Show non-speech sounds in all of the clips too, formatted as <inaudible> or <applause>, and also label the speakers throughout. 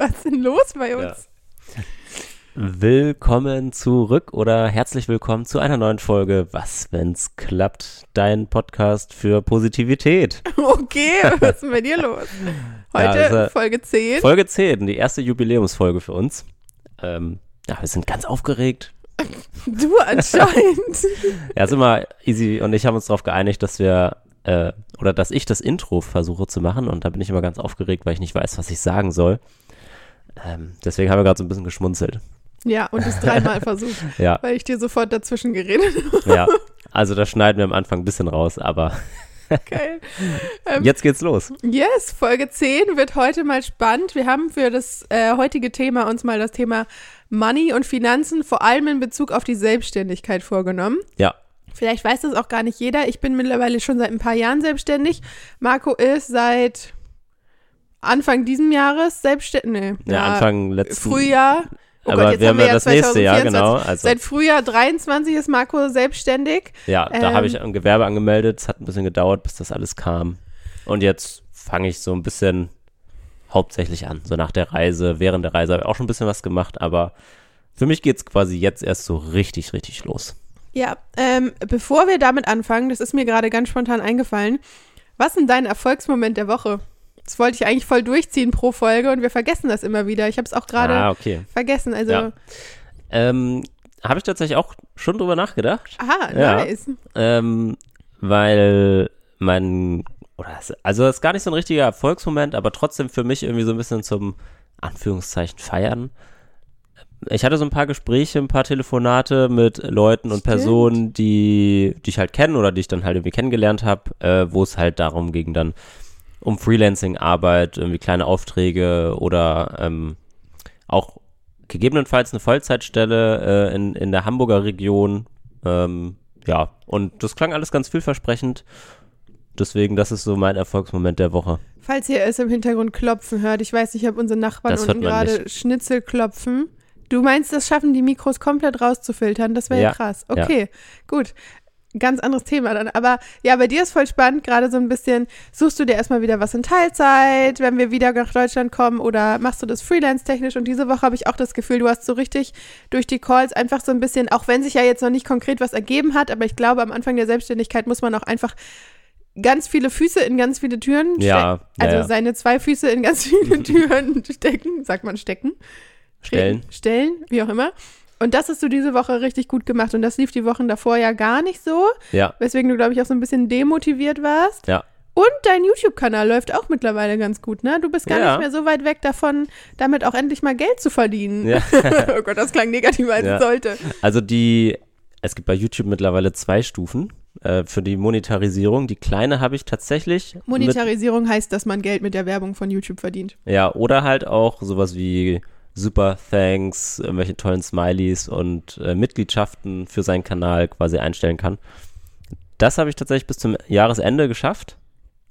Speaker 1: Was ist denn los bei uns?
Speaker 2: Ja. Willkommen zurück oder herzlich willkommen zu einer neuen Folge Was, wenn's klappt? Dein Podcast für Positivität. <laughs>
Speaker 1: Okay, was ist denn bei dir <laughs> los? Heute ja, also Folge 10.
Speaker 2: Folge 10, die erste Jubiläumsfolge für uns. Ähm, ja, wir sind ganz aufgeregt. <laughs>
Speaker 1: Du anscheinend.
Speaker 2: ja, ist immer easy und ich haben uns darauf geeinigt, dass wir äh, oder dass ich das Intro versuche zu machen und da bin ich immer ganz aufgeregt, weil ich nicht weiß, was ich sagen soll. Ähm, deswegen haben wir gerade so ein bisschen geschmunzelt.
Speaker 1: Ja, und es dreimal <laughs> versucht, ja. weil ich dir sofort dazwischen geredet
Speaker 2: habe. Ja, also da schneiden wir am Anfang ein bisschen raus, aber <laughs> Geil. Ähm, Jetzt geht's los.
Speaker 1: Yes, Folge 10 wird heute mal spannend. Wir haben für das äh, heutige Thema uns mal das Thema Money und Finanzen, vor allem in Bezug auf die Selbstständigkeit vorgenommen.
Speaker 2: Ja.
Speaker 1: Vielleicht weiß das auch gar nicht jeder. Ich bin mittlerweile schon seit ein paar Jahren selbstständig. Marco ist seit Anfang diesen Jahres selbstständig.
Speaker 2: Nee, ja, Anfang letzten
Speaker 1: Frühjahr.
Speaker 2: Oh aber Gott, wir haben ja das nächste Jahr, genau.
Speaker 1: Also. Seit Frühjahr 23 ist Marco selbstständig.
Speaker 2: Ja, da ähm, habe ich ein Gewerbe angemeldet. Es hat ein bisschen gedauert, bis das alles kam. Und jetzt fange ich so ein bisschen hauptsächlich an. So nach der Reise, während der Reise habe ich auch schon ein bisschen was gemacht, aber für mich geht es quasi jetzt erst so richtig, richtig los.
Speaker 1: Ja, ähm, bevor wir damit anfangen, das ist mir gerade ganz spontan eingefallen. Was ist denn dein Erfolgsmoment der Woche? Das wollte ich eigentlich voll durchziehen pro Folge und wir vergessen das immer wieder. Ich habe es auch gerade ah, okay. vergessen. Also ja.
Speaker 2: ähm, habe ich tatsächlich auch schon drüber nachgedacht.
Speaker 1: Aha, nice.
Speaker 2: Ja, ähm, weil mein oder also das ist gar nicht so ein richtiger Erfolgsmoment, aber trotzdem für mich irgendwie so ein bisschen zum Anführungszeichen feiern. Ich hatte so ein paar Gespräche, ein paar Telefonate mit Leuten und Stimmt. Personen, die, die ich halt kenne oder die ich dann halt irgendwie kennengelernt habe, äh, wo es halt darum ging, dann um Freelancing-Arbeit, irgendwie kleine Aufträge oder ähm, auch gegebenenfalls eine Vollzeitstelle äh, in, in der Hamburger Region. Ähm, ja, und das klang alles ganz vielversprechend. Deswegen, das ist so mein Erfolgsmoment der Woche.
Speaker 1: Falls ihr es im Hintergrund klopfen hört, ich weiß, ich habe unsere Nachbarn das unten gerade Schnitzel klopfen. Du meinst, das schaffen die Mikros komplett rauszufiltern? Das wäre ja, ja, krass. Okay, ja. gut ganz anderes Thema dann. Aber ja, bei dir ist voll spannend, gerade so ein bisschen, suchst du dir erstmal wieder was in Teilzeit, wenn wir wieder nach Deutschland kommen oder machst du das freelance-technisch? Und diese Woche habe ich auch das Gefühl, du hast so richtig durch die Calls einfach so ein bisschen, auch wenn sich ja jetzt noch nicht konkret was ergeben hat, aber ich glaube, am Anfang der Selbstständigkeit muss man auch einfach ganz viele Füße in ganz viele Türen stecken.
Speaker 2: Ja,
Speaker 1: also
Speaker 2: ja.
Speaker 1: seine zwei Füße in ganz <laughs> viele <laughs> Türen stecken, sagt man stecken.
Speaker 2: Stellen.
Speaker 1: Stellen, wie auch immer. Und das hast du diese Woche richtig gut gemacht. Und das lief die Wochen davor ja gar nicht so.
Speaker 2: Ja.
Speaker 1: Weswegen du, glaube ich, auch so ein bisschen demotiviert warst.
Speaker 2: Ja.
Speaker 1: Und dein YouTube-Kanal läuft auch mittlerweile ganz gut, ne? Du bist gar ja. nicht mehr so weit weg davon, damit auch endlich mal Geld zu verdienen. Ja. <laughs> oh Gott, das klang negativer als ja. es sollte.
Speaker 2: Also die, es gibt bei YouTube mittlerweile zwei Stufen äh, für die Monetarisierung. Die kleine habe ich tatsächlich.
Speaker 1: Monetarisierung heißt, dass man Geld mit der Werbung von YouTube verdient.
Speaker 2: Ja, oder halt auch sowas wie super Thanks, irgendwelche tollen Smileys und äh, Mitgliedschaften für seinen Kanal quasi einstellen kann. Das habe ich tatsächlich bis zum Jahresende geschafft.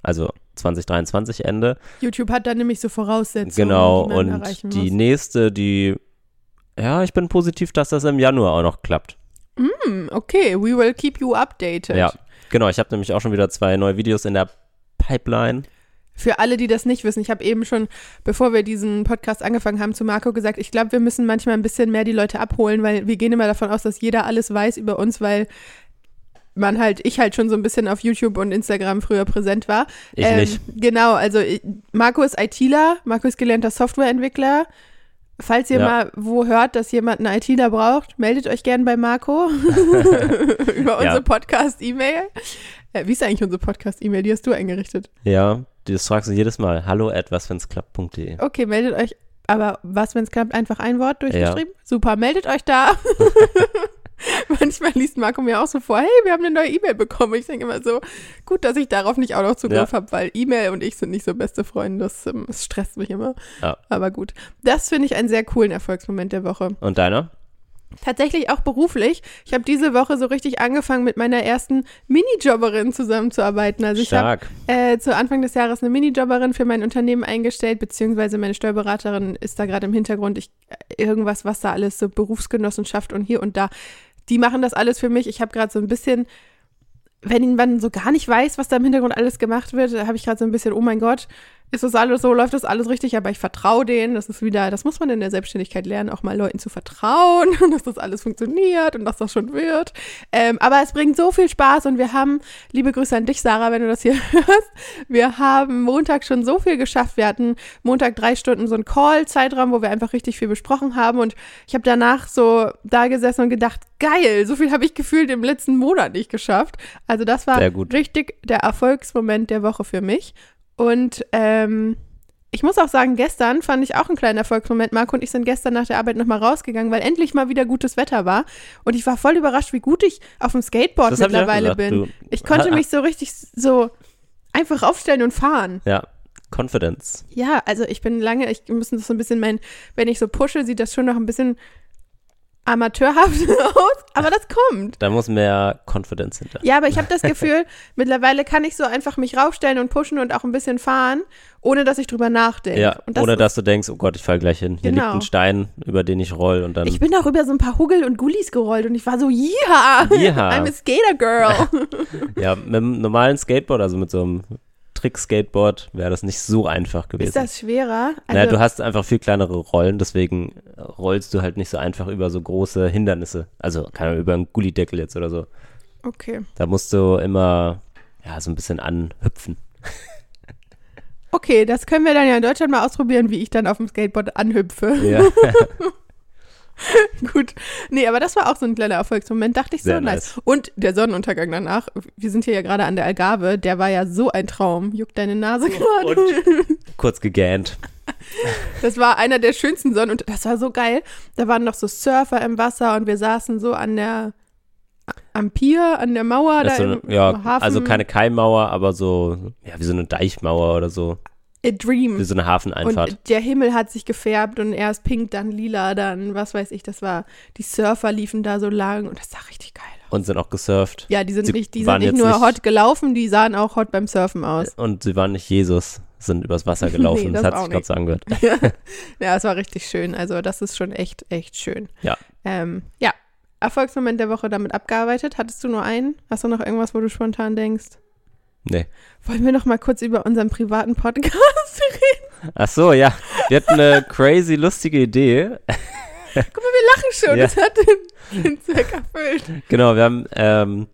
Speaker 2: Also 2023 Ende.
Speaker 1: YouTube hat da nämlich so Voraussetzungen.
Speaker 2: Genau, die und die nächste, die, ja, ich bin positiv, dass das im Januar auch noch klappt.
Speaker 1: Mm, okay, we will keep you updated.
Speaker 2: Ja, genau, ich habe nämlich auch schon wieder zwei neue Videos in der Pipeline.
Speaker 1: Für alle, die das nicht wissen, ich habe eben schon, bevor wir diesen Podcast angefangen haben, zu Marco gesagt, ich glaube, wir müssen manchmal ein bisschen mehr die Leute abholen, weil wir gehen immer davon aus, dass jeder alles weiß über uns, weil man halt, ich halt schon so ein bisschen auf YouTube und Instagram früher präsent war.
Speaker 2: Ich ähm, nicht.
Speaker 1: Genau, also ich, Marco ist ITler, Marco ist gelernter Softwareentwickler. Falls ihr ja. mal wo hört, dass jemand einen ITler braucht, meldet euch gern bei Marco <laughs> über unsere ja. Podcast-E-Mail. Äh, wie ist eigentlich unsere Podcast-E-Mail? Die hast du eingerichtet.
Speaker 2: Ja, das fragst du jedes Mal. Hallo at waswenn's-klappt.de.
Speaker 1: Okay, meldet euch. Aber was, wenn es klappt, einfach ein Wort durchgeschrieben? Ja. Super, meldet euch da. <laughs> Manchmal liest Marco mir auch so vor, hey, wir haben eine neue E-Mail bekommen. Ich denke immer so, gut, dass ich darauf nicht auch noch Zugriff ja. habe, weil E-Mail und ich sind nicht so beste Freunde. Das, ähm, das stresst mich immer.
Speaker 2: Ja.
Speaker 1: Aber gut. Das finde ich einen sehr coolen Erfolgsmoment der Woche.
Speaker 2: Und deiner?
Speaker 1: Tatsächlich auch beruflich. Ich habe diese Woche so richtig angefangen, mit meiner ersten Minijobberin zusammenzuarbeiten. Also ich habe äh, zu Anfang des Jahres eine Minijobberin für mein Unternehmen eingestellt, beziehungsweise meine Steuerberaterin ist da gerade im Hintergrund. Ich, äh, irgendwas, was da alles so Berufsgenossenschaft und hier und da, die machen das alles für mich. Ich habe gerade so ein bisschen, wenn man so gar nicht weiß, was da im Hintergrund alles gemacht wird, habe ich gerade so ein bisschen, oh mein Gott, ist das alles so, läuft das alles richtig, aber ich vertraue denen. Das ist wieder, das muss man in der Selbstständigkeit lernen, auch mal Leuten zu vertrauen und <laughs> dass das alles funktioniert und dass das schon wird. Ähm, aber es bringt so viel Spaß und wir haben, liebe Grüße an dich, Sarah, wenn du das hier <laughs> hörst, wir haben Montag schon so viel geschafft. Wir hatten Montag drei Stunden so einen Call-Zeitraum, wo wir einfach richtig viel besprochen haben und ich habe danach so da gesessen und gedacht, geil, so viel habe ich gefühlt im letzten Monat nicht geschafft. Also das war richtig der Erfolgsmoment der Woche für mich. Und ähm, ich muss auch sagen, gestern fand ich auch einen kleinen Erfolgsmoment. Marco und ich sind gestern nach der Arbeit nochmal rausgegangen, weil endlich mal wieder gutes Wetter war. Und ich war voll überrascht, wie gut ich auf dem Skateboard das mittlerweile ich bin. Du, ich konnte mich so richtig so einfach aufstellen und fahren.
Speaker 2: Ja, Confidence.
Speaker 1: Ja, also ich bin lange, ich muss das so ein bisschen mein, wenn ich so pushe, sieht das schon noch ein bisschen amateurhaft <laughs> aus, aber das kommt.
Speaker 2: Da muss mehr Confidence hinter.
Speaker 1: Ja, aber ich habe das Gefühl, <laughs> mittlerweile kann ich so einfach mich raufstellen und pushen und auch ein bisschen fahren, ohne dass ich drüber nachdenke.
Speaker 2: Ja, das ohne dass du denkst, oh Gott, ich fall gleich hin. Hier genau. liegt ein Stein, über den ich roll und dann.
Speaker 1: Ich bin auch über so ein paar Huggel und Gullis gerollt und ich war so, ja, I'm a Skater Girl. <laughs>
Speaker 2: ja, mit einem normalen Skateboard, also mit so einem Trick-Skateboard wäre das nicht so einfach gewesen. Ist
Speaker 1: das schwerer?
Speaker 2: Also naja, du hast einfach viel kleinere Rollen, deswegen rollst du halt nicht so einfach über so große Hindernisse. Also keine über einen Gullideckel jetzt oder so.
Speaker 1: Okay.
Speaker 2: Da musst du immer ja so ein bisschen anhüpfen.
Speaker 1: Okay, das können wir dann ja in Deutschland mal ausprobieren, wie ich dann auf dem Skateboard anhüpfe. Ja. <laughs> <laughs> Gut. Nee, aber das war auch so ein kleiner Erfolgsmoment. Dachte ich so nice. nice. Und der Sonnenuntergang danach, wir sind hier ja gerade an der Algarve, der war ja so ein Traum. Juckt deine Nase gerade. <laughs>
Speaker 2: Kurz gegähnt.
Speaker 1: Das war einer der schönsten Sonnen und das war so geil. Da waren noch so Surfer im Wasser und wir saßen so an der am Pier, an der Mauer da
Speaker 2: so eine, im, ja, Hafen. Also keine Keimmauer, aber so, ja, wie so eine Deichmauer oder so.
Speaker 1: A Dream.
Speaker 2: Wie so eine Hafeneinfahrt.
Speaker 1: Und der Himmel hat sich gefärbt und erst pink, dann lila, dann was weiß ich, das war, die Surfer liefen da so lang und das sah richtig geil aus.
Speaker 2: Und sind auch gesurft.
Speaker 1: Ja, die sind sie nicht, die sind nicht nur nicht hot gelaufen, die sahen auch hot beim Surfen aus.
Speaker 2: Und sie waren nicht Jesus, sind übers Wasser <laughs> gelaufen. nee, das, das hat sich gerade so angehört. <laughs>
Speaker 1: ja, es war richtig schön. Also das ist schon echt, echt schön.
Speaker 2: Ja.
Speaker 1: Ähm, ja, Erfolgsmoment der Woche damit abgearbeitet. Hattest du nur einen? Hast du noch irgendwas, wo du spontan denkst?
Speaker 2: Nee.
Speaker 1: Wollen wir noch mal kurz über unseren privaten Podcast <laughs> reden?
Speaker 2: Ach so, ja. Wir hatten eine crazy lustige Idee.
Speaker 1: Guck mal, wir lachen schon. Ja. Das hat den, den Zweck erfüllt.
Speaker 2: Genau, wir haben, ähm,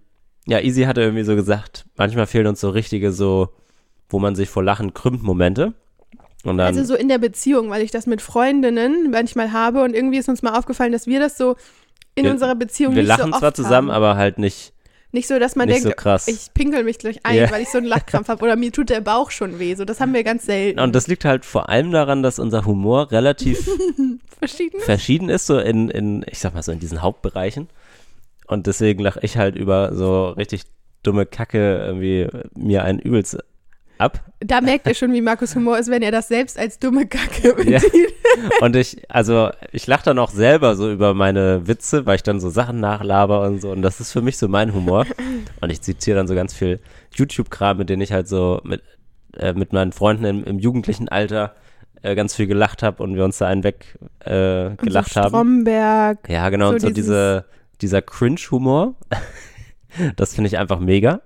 Speaker 2: ja, Easy hatte irgendwie so gesagt, manchmal fehlen uns so richtige so, wo man sich vor Lachen krümmt, Momente.
Speaker 1: Dann, also so in der Beziehung, weil ich das mit Freundinnen manchmal habe und irgendwie ist uns mal aufgefallen, dass wir das so in wir, unserer Beziehung
Speaker 2: wir
Speaker 1: nicht so
Speaker 2: Wir lachen zwar zusammen, haben. aber halt nicht
Speaker 1: nicht so, dass man
Speaker 2: Nicht
Speaker 1: denkt,
Speaker 2: so
Speaker 1: ich pinkel mich gleich ein, ja. weil ich so einen Lachkrampf habe oder mir tut der Bauch schon weh. So, das haben wir ganz selten.
Speaker 2: Und das liegt halt vor allem daran, dass unser Humor relativ <laughs>
Speaker 1: verschieden,
Speaker 2: verschieden ist, so in, in, ich sag mal so in diesen Hauptbereichen. Und deswegen lache ich halt über so richtig dumme Kacke irgendwie mir ein übelst ab.
Speaker 1: Da merkt ihr schon, wie Markus Humor ist, wenn er das selbst als dumme Kacke bezieht.
Speaker 2: Ja. <laughs> Und ich, also ich lache dann auch selber so über meine Witze, weil ich dann so Sachen nachlaber und so. Und das ist für mich so mein Humor. Und ich zitiere dann so ganz viel YouTube-Kram, mit denen ich halt so mit, äh, mit meinen Freunden im, im jugendlichen Alter äh, ganz viel gelacht habe und wir uns da einen weg äh, gelacht so haben.
Speaker 1: Stromberg.
Speaker 2: Ja, genau. So und so diese, dieser Cringe-Humor. <laughs> das finde ich einfach mega.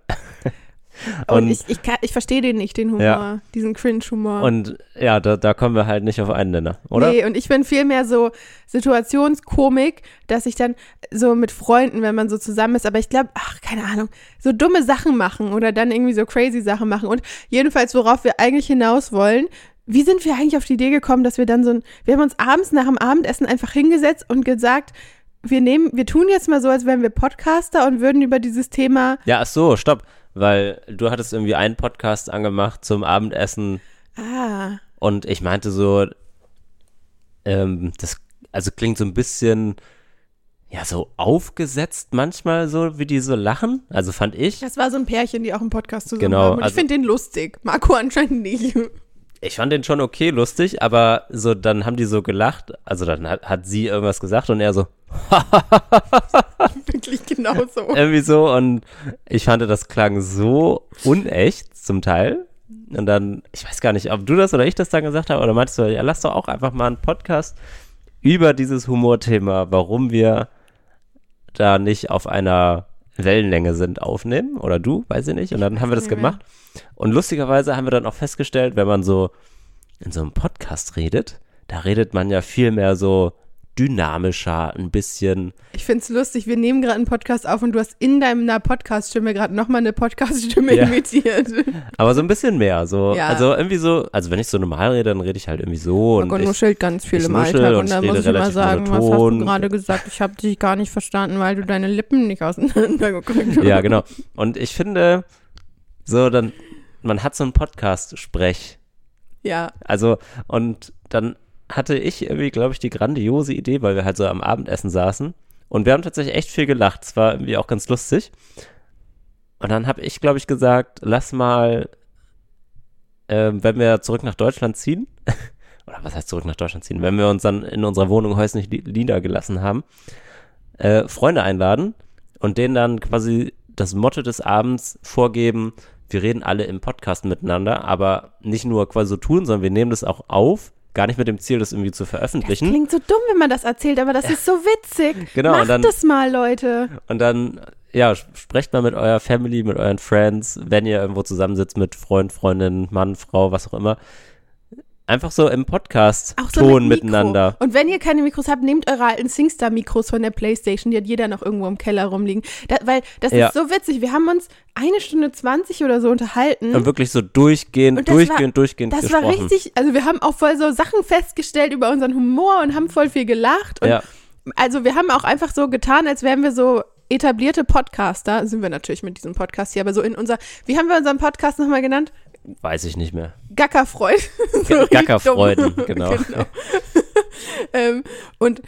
Speaker 1: Und, und ich, ich, ich verstehe den nicht, den Humor, ja. diesen Cringe-Humor.
Speaker 2: Und ja, da, da kommen wir halt nicht auf einen Nenner, oder?
Speaker 1: Nee, und ich bin viel mehr so Situationskomik, dass ich dann so mit Freunden, wenn man so zusammen ist, aber ich glaube, ach, keine Ahnung, so dumme Sachen machen oder dann irgendwie so crazy Sachen machen. Und jedenfalls, worauf wir eigentlich hinaus wollen, wie sind wir eigentlich auf die Idee gekommen, dass wir dann so ein, wir haben uns abends nach dem Abendessen einfach hingesetzt und gesagt, wir nehmen, wir tun jetzt mal so, als wären wir Podcaster und würden über dieses Thema.
Speaker 2: Ja, ach so, stopp weil du hattest irgendwie einen Podcast angemacht zum Abendessen.
Speaker 1: Ah.
Speaker 2: Und ich meinte so, ähm, das also klingt so ein bisschen ja so aufgesetzt manchmal so, wie die so lachen. Also fand ich.
Speaker 1: Das war so ein Pärchen, die auch einen Podcast zusammen
Speaker 2: genau,
Speaker 1: haben. Und
Speaker 2: also,
Speaker 1: ich finde den lustig. Marco anscheinend nicht.
Speaker 2: Ich fand den schon okay lustig, aber so dann haben die so gelacht. Also dann hat, hat sie irgendwas gesagt und er so, <laughs>
Speaker 1: Wirklich genau so.
Speaker 2: Irgendwie so und ich fand, das klang so unecht zum Teil. Und dann, ich weiß gar nicht, ob du das oder ich das dann gesagt habe, oder meintest du, ja, lass doch auch einfach mal einen Podcast über dieses Humorthema, warum wir da nicht auf einer Wellenlänge sind, aufnehmen. Oder du, weiß ich nicht. Und dann haben wir das gemacht. Und lustigerweise haben wir dann auch festgestellt, wenn man so in so einem Podcast redet, da redet man ja viel mehr so dynamischer, ein bisschen.
Speaker 1: Ich finde es lustig, wir nehmen gerade einen Podcast auf und du hast in deiner Podcast-Stimme gerade nochmal eine Podcast-Stimme ja. imitiert. <laughs>
Speaker 2: Aber so ein bisschen mehr. So, ja. Also irgendwie so, also wenn ich so normal rede, dann rede ich halt irgendwie so.
Speaker 1: Und, und nuschelt ganz viel im Alltag. Und, und dann muss ich mal sagen, monoton. was hast du gerade gesagt? Ich habe dich gar nicht verstanden, weil du deine Lippen nicht auseinandergeguckt <laughs> hast.
Speaker 2: Ja, genau. Und ich finde, so dann, man hat so einen Podcast-Sprech.
Speaker 1: Ja.
Speaker 2: Also, und dann hatte ich irgendwie, glaube ich, die grandiose Idee, weil wir halt so am Abendessen saßen. Und wir haben tatsächlich echt viel gelacht. Es war irgendwie auch ganz lustig. Und dann habe ich, glaube ich, gesagt, lass mal, äh, wenn wir zurück nach Deutschland ziehen, <laughs> oder was heißt zurück nach Deutschland ziehen, wenn wir uns dann in unserer Wohnung häuslich niedergelassen haben, äh, Freunde einladen und denen dann quasi das Motto des Abends vorgeben, wir reden alle im Podcast miteinander, aber nicht nur quasi so tun, sondern wir nehmen das auch auf gar nicht mit dem Ziel, das irgendwie zu veröffentlichen. Das
Speaker 1: klingt so dumm, wenn man das erzählt, aber das ist so witzig. <laughs> Genau. Macht dann, das mal, Leute.
Speaker 2: Und dann, ja, sprecht mal mit eurer Family, mit euren Friends, wenn ihr irgendwo zusammensitzt mit Freund, Freundin, Mann, Frau, was auch immer einfach so im Podcast-Ton so mit miteinander.
Speaker 1: Und wenn ihr keine Mikros habt, nehmt eure alten Singstar-Mikros von der Playstation, die hat jeder noch irgendwo im Keller rumliegen. Da, weil das ja. ist so witzig. Wir haben uns eine Stunde 20 oder so unterhalten.
Speaker 2: Und wirklich so durchgehend, durchgehend, war, durchgehend
Speaker 1: Das
Speaker 2: gesprochen.
Speaker 1: war richtig, also wir haben auch voll so Sachen festgestellt über unseren Humor und haben voll viel gelacht. Und ja. Also wir haben auch einfach so getan, als wären wir so etablierte Podcaster, sind wir natürlich mit diesem Podcast hier, aber so in unser, wie haben wir unseren Podcast nochmal genannt?
Speaker 2: Weiß ich nicht mehr.
Speaker 1: Gackerfreud. <laughs>
Speaker 2: so Gackerfreuden, genau. <laughs> genau.
Speaker 1: ähm, und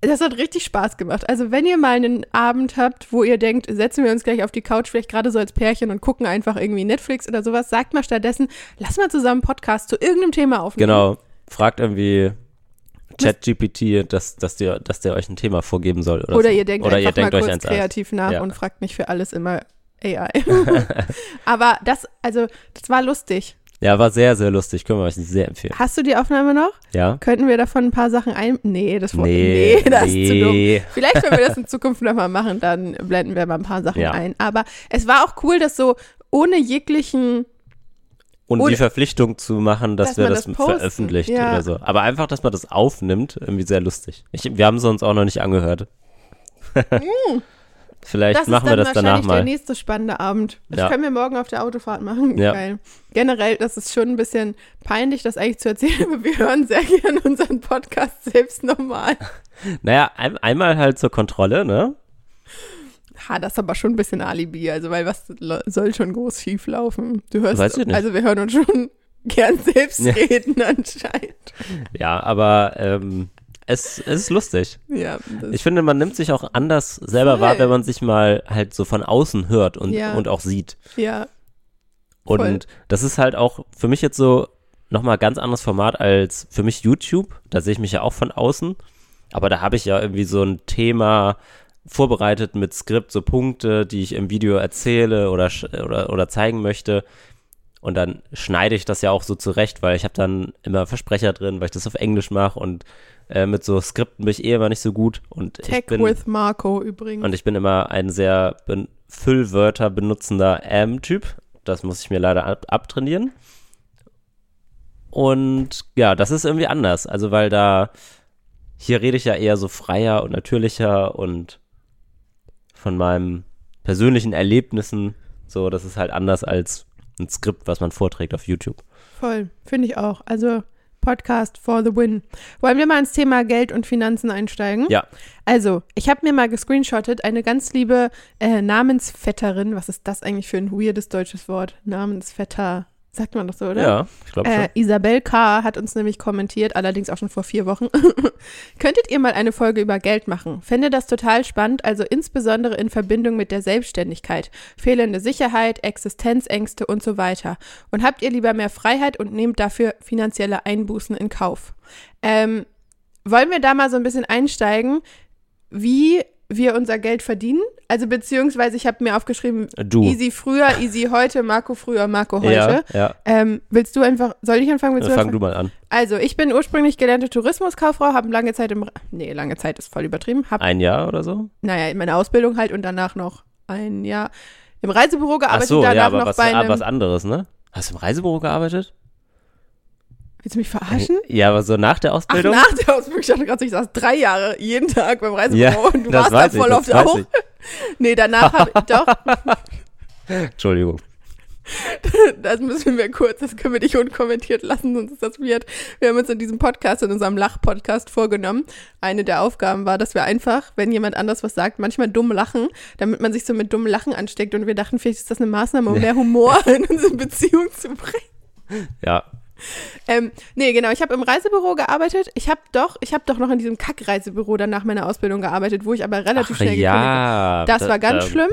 Speaker 1: das hat richtig Spaß gemacht. Also wenn ihr mal einen Abend habt, wo ihr denkt, setzen wir uns gleich auf die Couch, vielleicht gerade so als Pärchen und gucken einfach irgendwie Netflix oder sowas, sagt mal stattdessen, lass mal zusammen einen Podcast zu irgendeinem Thema aufnehmen.
Speaker 2: Genau. Fragt irgendwie ChatGPT, dass, dass, der, dass der euch ein Thema vorgeben soll. Oder,
Speaker 1: oder
Speaker 2: so.
Speaker 1: ihr denkt oder ihr denkt mal kurz kreativ nach ja. und fragt nicht für alles immer AI. <laughs> Aber das, also, das war lustig.
Speaker 2: Ja, war sehr, sehr lustig. Können wir euch sehr empfehlen.
Speaker 1: Hast du die Aufnahme noch?
Speaker 2: Ja.
Speaker 1: Könnten wir davon ein paar Sachen ein. Nee, das, nee, nee, <laughs> das nee. ist zu dumm. Vielleicht, wenn wir das in Zukunft nochmal machen, dann blenden wir mal ein paar Sachen ja. ein. Aber es war auch cool, dass so ohne jeglichen.
Speaker 2: Und ohne, die Verpflichtung zu machen, dass, dass wir das, das veröffentlicht ja. oder so. Aber einfach, dass man das aufnimmt, irgendwie sehr lustig. Ich, wir haben es uns auch noch nicht angehört. mm. Vielleicht das machen wir das danach mal. Das ist wahrscheinlich der
Speaker 1: nächste spannende Abend. Das ja. können wir morgen auf der Autofahrt machen. Ja. Geil. Generell, das ist schon ein bisschen peinlich, das eigentlich zu erzählen, <laughs> aber wir hören sehr gerne unseren Podcast selbst nochmal. <laughs>
Speaker 2: Naja, ein, einmal halt zur Kontrolle, ne?
Speaker 1: Ha, das ist aber schon ein bisschen Alibi, also weil was soll schon groß schief laufen? Du hörst, Weiß ich nicht. also wir hören uns schon <laughs> gern selbst reden anscheinend.
Speaker 2: Ja, aber ähm, es, es ist lustig. Ja. Ich finde, man nimmt sich auch anders selber voll. wahr, wenn man sich mal halt so von außen hört und, ja. und auch sieht.
Speaker 1: Ja.
Speaker 2: Und voll. das ist halt auch für mich jetzt so nochmal ganz anderes Format als für mich YouTube. Da sehe ich mich ja auch von außen. Aber da habe ich ja irgendwie so ein Thema vorbereitet mit Skript, so Punkte, die ich im Video erzähle oder, oder, oder zeigen möchte. Und dann schneide ich das ja auch so zurecht, weil ich habe dann immer Versprecher drin, weil ich das auf Englisch mache und äh, mit so Skripten bin ich eh immer nicht so gut. Und
Speaker 1: Tech
Speaker 2: ich bin,
Speaker 1: with Marco übrigens.
Speaker 2: Und ich bin immer ein sehr ben Füllwörter benutzender Am-Typ. Das muss ich mir leider ab abtrainieren. Und ja, das ist irgendwie anders. Also, weil da, hier rede ich ja eher so freier und natürlicher und von meinen persönlichen Erlebnissen. So, das ist halt anders als ein Skript, was man vorträgt auf YouTube.
Speaker 1: Voll, finde ich auch. Also Podcast for the win. Wollen wir mal ins Thema Geld und Finanzen einsteigen?
Speaker 2: Ja.
Speaker 1: Also, ich habe mir mal gescreenshottet, eine ganz liebe äh, Namensvetterin, was ist das eigentlich für ein weirdes deutsches Wort? Namensvetter. Sagt man das so, oder?
Speaker 2: Ja, ich glaube schon. Äh,
Speaker 1: Isabel K. hat uns nämlich kommentiert, allerdings auch schon vor vier Wochen. <laughs> Könntet ihr mal eine Folge über Geld machen? Fände das total spannend, also insbesondere in Verbindung mit der Selbstständigkeit, fehlende Sicherheit, Existenzängste und so weiter. Und habt ihr lieber mehr Freiheit und nehmt dafür finanzielle Einbußen in Kauf? Ähm, wollen wir da mal so ein bisschen einsteigen? Wie wir unser Geld verdienen. Also beziehungsweise ich habe mir aufgeschrieben,
Speaker 2: du.
Speaker 1: easy früher, easy heute, Marco früher, Marco heute.
Speaker 2: Ja, ja.
Speaker 1: Ähm, willst du einfach, soll ich anfangen? Willst
Speaker 2: fang du mal an.
Speaker 1: Also ich bin ursprünglich gelernte Tourismuskauffrau, habe lange Zeit im, nee, lange Zeit ist voll übertrieben. Hab,
Speaker 2: ein Jahr oder so?
Speaker 1: Naja, in meiner Ausbildung halt und danach noch ein Jahr. im Reisebüro gearbeitet,
Speaker 2: Ach so,
Speaker 1: danach
Speaker 2: ja, aber
Speaker 1: noch
Speaker 2: was,
Speaker 1: bei einem.
Speaker 2: was anderes, ne? Hast du im Reisebüro gearbeitet?
Speaker 1: Willst du mich verarschen?
Speaker 2: Ja, aber so nach der
Speaker 1: Ach,
Speaker 2: Ausbildung?
Speaker 1: nach der Ausbildung, ich dachte gerade, ich saß drei Jahre jeden Tag beim Reisebüro
Speaker 2: Ja,
Speaker 1: und du warst da
Speaker 2: ich,
Speaker 1: voll oft auch.
Speaker 2: ich. <laughs>
Speaker 1: Nee, danach habe ich, doch, <laughs>
Speaker 2: Entschuldigung. <laughs>
Speaker 1: das müssen wir kurz, das können wir nicht unkommentiert lassen, sonst ist das weird. Wir haben uns in diesem Podcast, in unserem Lach-Podcast vorgenommen. Eine der Aufgaben war, dass wir einfach, wenn jemand anders was sagt, manchmal dumm lachen, damit man sich so mit dummem Lachen ansteckt. Und wir dachten, vielleicht ist das eine Maßnahme, um mehr Humor in unsere Beziehung zu bringen.
Speaker 2: Ja,
Speaker 1: Ähm, nee, genau, ich habe im Reisebüro gearbeitet. Ich habe doch, ich habe doch noch in diesem Kack-Reisebüro dann nach meiner Ausbildung gearbeitet, wo ich aber relativ
Speaker 2: Ach,
Speaker 1: schnell gekündigt habe.
Speaker 2: ja.
Speaker 1: Das
Speaker 2: Da-
Speaker 1: war ganz
Speaker 2: da-
Speaker 1: schlimm.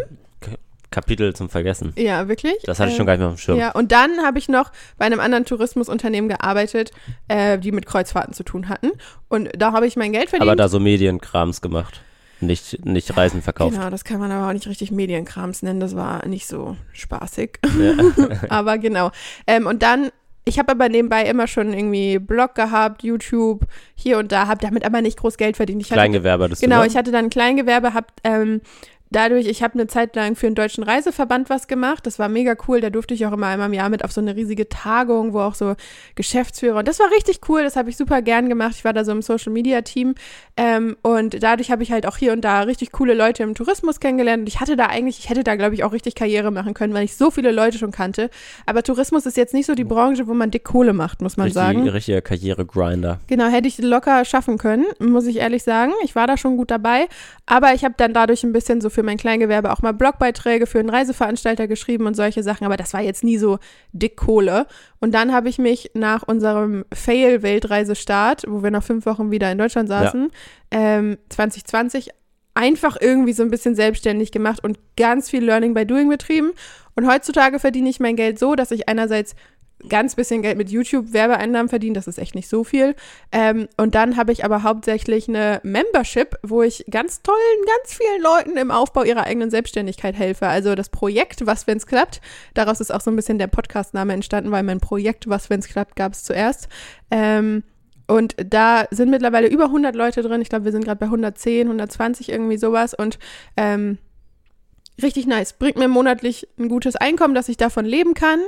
Speaker 2: Kapitel zum Vergessen.
Speaker 1: Ja, wirklich.
Speaker 2: Das hatte ich
Speaker 1: Ähm,
Speaker 2: schon gar nicht mehr auf dem Schirm.
Speaker 1: Ja, und dann habe ich noch bei einem anderen Tourismusunternehmen gearbeitet, äh, die mit Kreuzfahrten zu tun hatten. Und da habe ich mein Geld verdient.
Speaker 2: aber da so Medienkrams gemacht. Nicht, nicht Reisen verkauft.
Speaker 1: Genau, das kann man aber auch nicht richtig Medienkrams nennen. Das war nicht so spaßig.
Speaker 2: Ja. <laughs>
Speaker 1: aber genau. Ähm, und dann, ich habe aber nebenbei immer schon irgendwie Blog gehabt, YouTube, hier und da, habe damit aber nicht groß Geld verdient. Ich hatte
Speaker 2: Kleingewerbe, das
Speaker 1: Genau,
Speaker 2: du
Speaker 1: ich hatte dann ein Kleingewerbe, hab ähm, dadurch, ich habe eine Zeit lang für einen deutschen Reiseverband was gemacht. Das war mega cool. Da durfte ich auch immer einmal im Jahr mit auf so eine riesige Tagung, wo auch so Geschäftsführer und das war richtig cool. Das habe ich super gern gemacht. Ich war da so im Social Media Team ähm, und dadurch habe ich halt auch hier und da richtig coole Leute im Tourismus kennengelernt. Und ich hatte da eigentlich, ich hätte da glaube ich auch richtig Karriere machen können, weil ich so viele Leute schon kannte. Aber Tourismus ist jetzt nicht so die Branche, wo man dick Kohle macht, muss man
Speaker 2: Richtig,
Speaker 1: sagen.
Speaker 2: richtiger Karrieregrinder.
Speaker 1: Genau, hätte ich locker schaffen können, muss ich ehrlich sagen. Ich war da schon gut dabei, aber ich habe dann dadurch ein bisschen so für mein Kleingewerbe auch mal Blogbeiträge für einen Reiseveranstalter geschrieben und solche Sachen, aber das war jetzt nie so dick Kohle. Und dann habe ich mich nach unserem Fail-Weltreisestart, wo wir nach fünf Wochen wieder in Deutschland saßen, ähm, 2020 einfach irgendwie so ein bisschen selbstständig gemacht und ganz viel Learning by Doing betrieben. Und heutzutage verdiene ich mein Geld so, dass ich einerseits ganz bisschen Geld mit YouTube-Werbeeinnahmen verdiene, das ist echt nicht so viel. Ähm, und dann habe ich aber hauptsächlich eine Membership, wo ich ganz tollen, ganz vielen Leuten im Aufbau ihrer eigenen Selbstständigkeit helfe. Also das Projekt Was, wenn's klappt, daraus ist auch so ein bisschen der Podcastname entstanden, weil mein Projekt Was, wenn's klappt, gab es zuerst. Ähm, und da sind mittlerweile über 100 Leute drin. Ich glaube, wir sind gerade bei 110, 120 irgendwie sowas. Und ähm, richtig nice. Bringt mir monatlich ein gutes Einkommen, dass ich davon leben kann.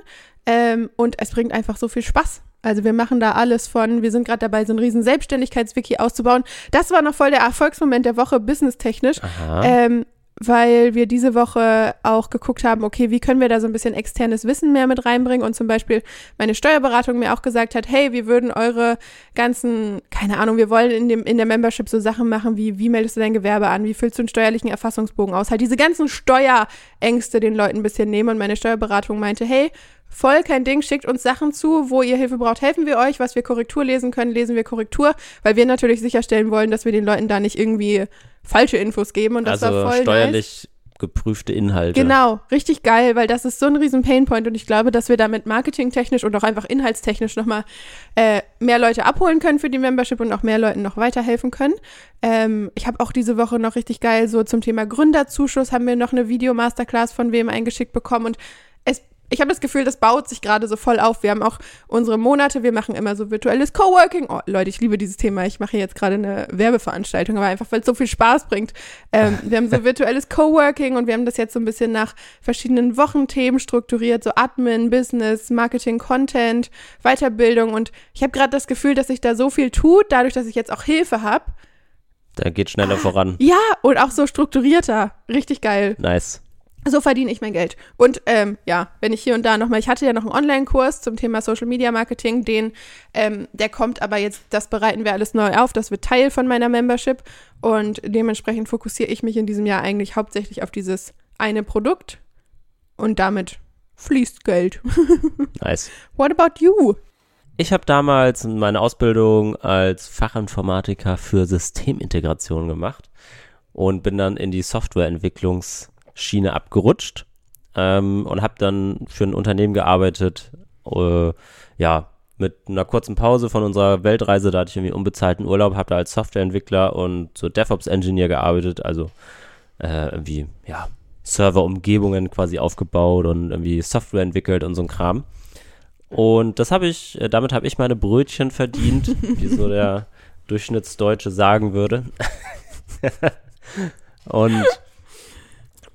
Speaker 1: Ähm, und es bringt einfach so viel Spaß. Also wir machen da alles von, wir sind gerade dabei, so ein riesen Selbstständigkeitswiki auszubauen. Das war noch voll der Erfolgsmoment der Woche, businesstechnisch. Ähm, weil wir diese Woche auch geguckt haben, okay, wie können wir da so ein bisschen externes Wissen mehr mit reinbringen? Und zum Beispiel meine Steuerberatung mir auch gesagt hat, hey, wir würden eure ganzen, keine Ahnung, wir wollen in, dem, in der Membership so Sachen machen wie, wie meldest du dein Gewerbe an, wie füllst du einen steuerlichen Erfassungsbogen aus, halt diese ganzen Steuerängste den Leuten ein bisschen nehmen. Und meine Steuerberatung meinte, hey, voll kein Ding, schickt uns Sachen zu, wo ihr Hilfe braucht, helfen wir euch, was wir Korrektur lesen können, lesen wir Korrektur, weil wir natürlich sicherstellen wollen, dass wir den Leuten da nicht irgendwie falsche Infos geben und das
Speaker 2: also
Speaker 1: war voll
Speaker 2: steuerlich
Speaker 1: nice.
Speaker 2: geprüfte Inhalte.
Speaker 1: Genau, richtig geil, weil das ist so ein riesen Painpoint und ich glaube, dass wir damit marketingtechnisch und auch einfach inhaltstechnisch nochmal äh, mehr Leute abholen können für die Membership und auch mehr Leuten noch weiterhelfen können. Ähm, ich habe auch diese Woche noch richtig geil so zum Thema Gründerzuschuss haben wir noch eine Video-Masterclass von wem eingeschickt bekommen und ich habe das Gefühl, das baut sich gerade so voll auf. Wir haben auch unsere Monate, wir machen immer so virtuelles Coworking. Oh, Leute, ich liebe dieses Thema. Ich mache jetzt gerade eine Werbeveranstaltung, aber einfach, weil es so viel Spaß bringt. Ähm, wir haben so <laughs> virtuelles Coworking und wir haben das jetzt so ein bisschen nach verschiedenen Wochenthemen strukturiert, so Admin, Business, Marketing, Content, Weiterbildung. Und ich habe gerade das Gefühl, dass sich da so viel tut, dadurch, dass ich jetzt auch Hilfe habe.
Speaker 2: Da geht schneller voran.
Speaker 1: Ja, und auch so strukturierter. Richtig geil.
Speaker 2: Nice.
Speaker 1: So verdiene ich mein Geld. Und ähm, ja, wenn ich hier und da nochmal, ich hatte ja noch einen Online-Kurs zum Thema Social Media Marketing, den, ähm, der kommt aber jetzt, das bereiten wir alles neu auf, das wird Teil von meiner Membership und dementsprechend fokussiere ich mich in diesem Jahr eigentlich hauptsächlich auf dieses eine Produkt und damit fließt Geld. <laughs>
Speaker 2: Nice.
Speaker 1: What about you?
Speaker 2: Ich habe damals meine Ausbildung als Fachinformatiker für Systemintegration gemacht und bin dann in die Softwareentwicklungsschiene abgerutscht ähm, und habe dann für ein Unternehmen gearbeitet, äh, ja, mit einer kurzen Pause von unserer Weltreise, da hatte ich irgendwie unbezahlten Urlaub, habe da als Softwareentwickler und so DevOps-Engineer gearbeitet, also äh, irgendwie, ja, Serverumgebungen quasi aufgebaut und irgendwie Software entwickelt und so ein Kram. Und das habe ich, äh, damit habe ich meine Brötchen verdient, <laughs> wie so der Durchschnittsdeutsche sagen würde. <laughs> und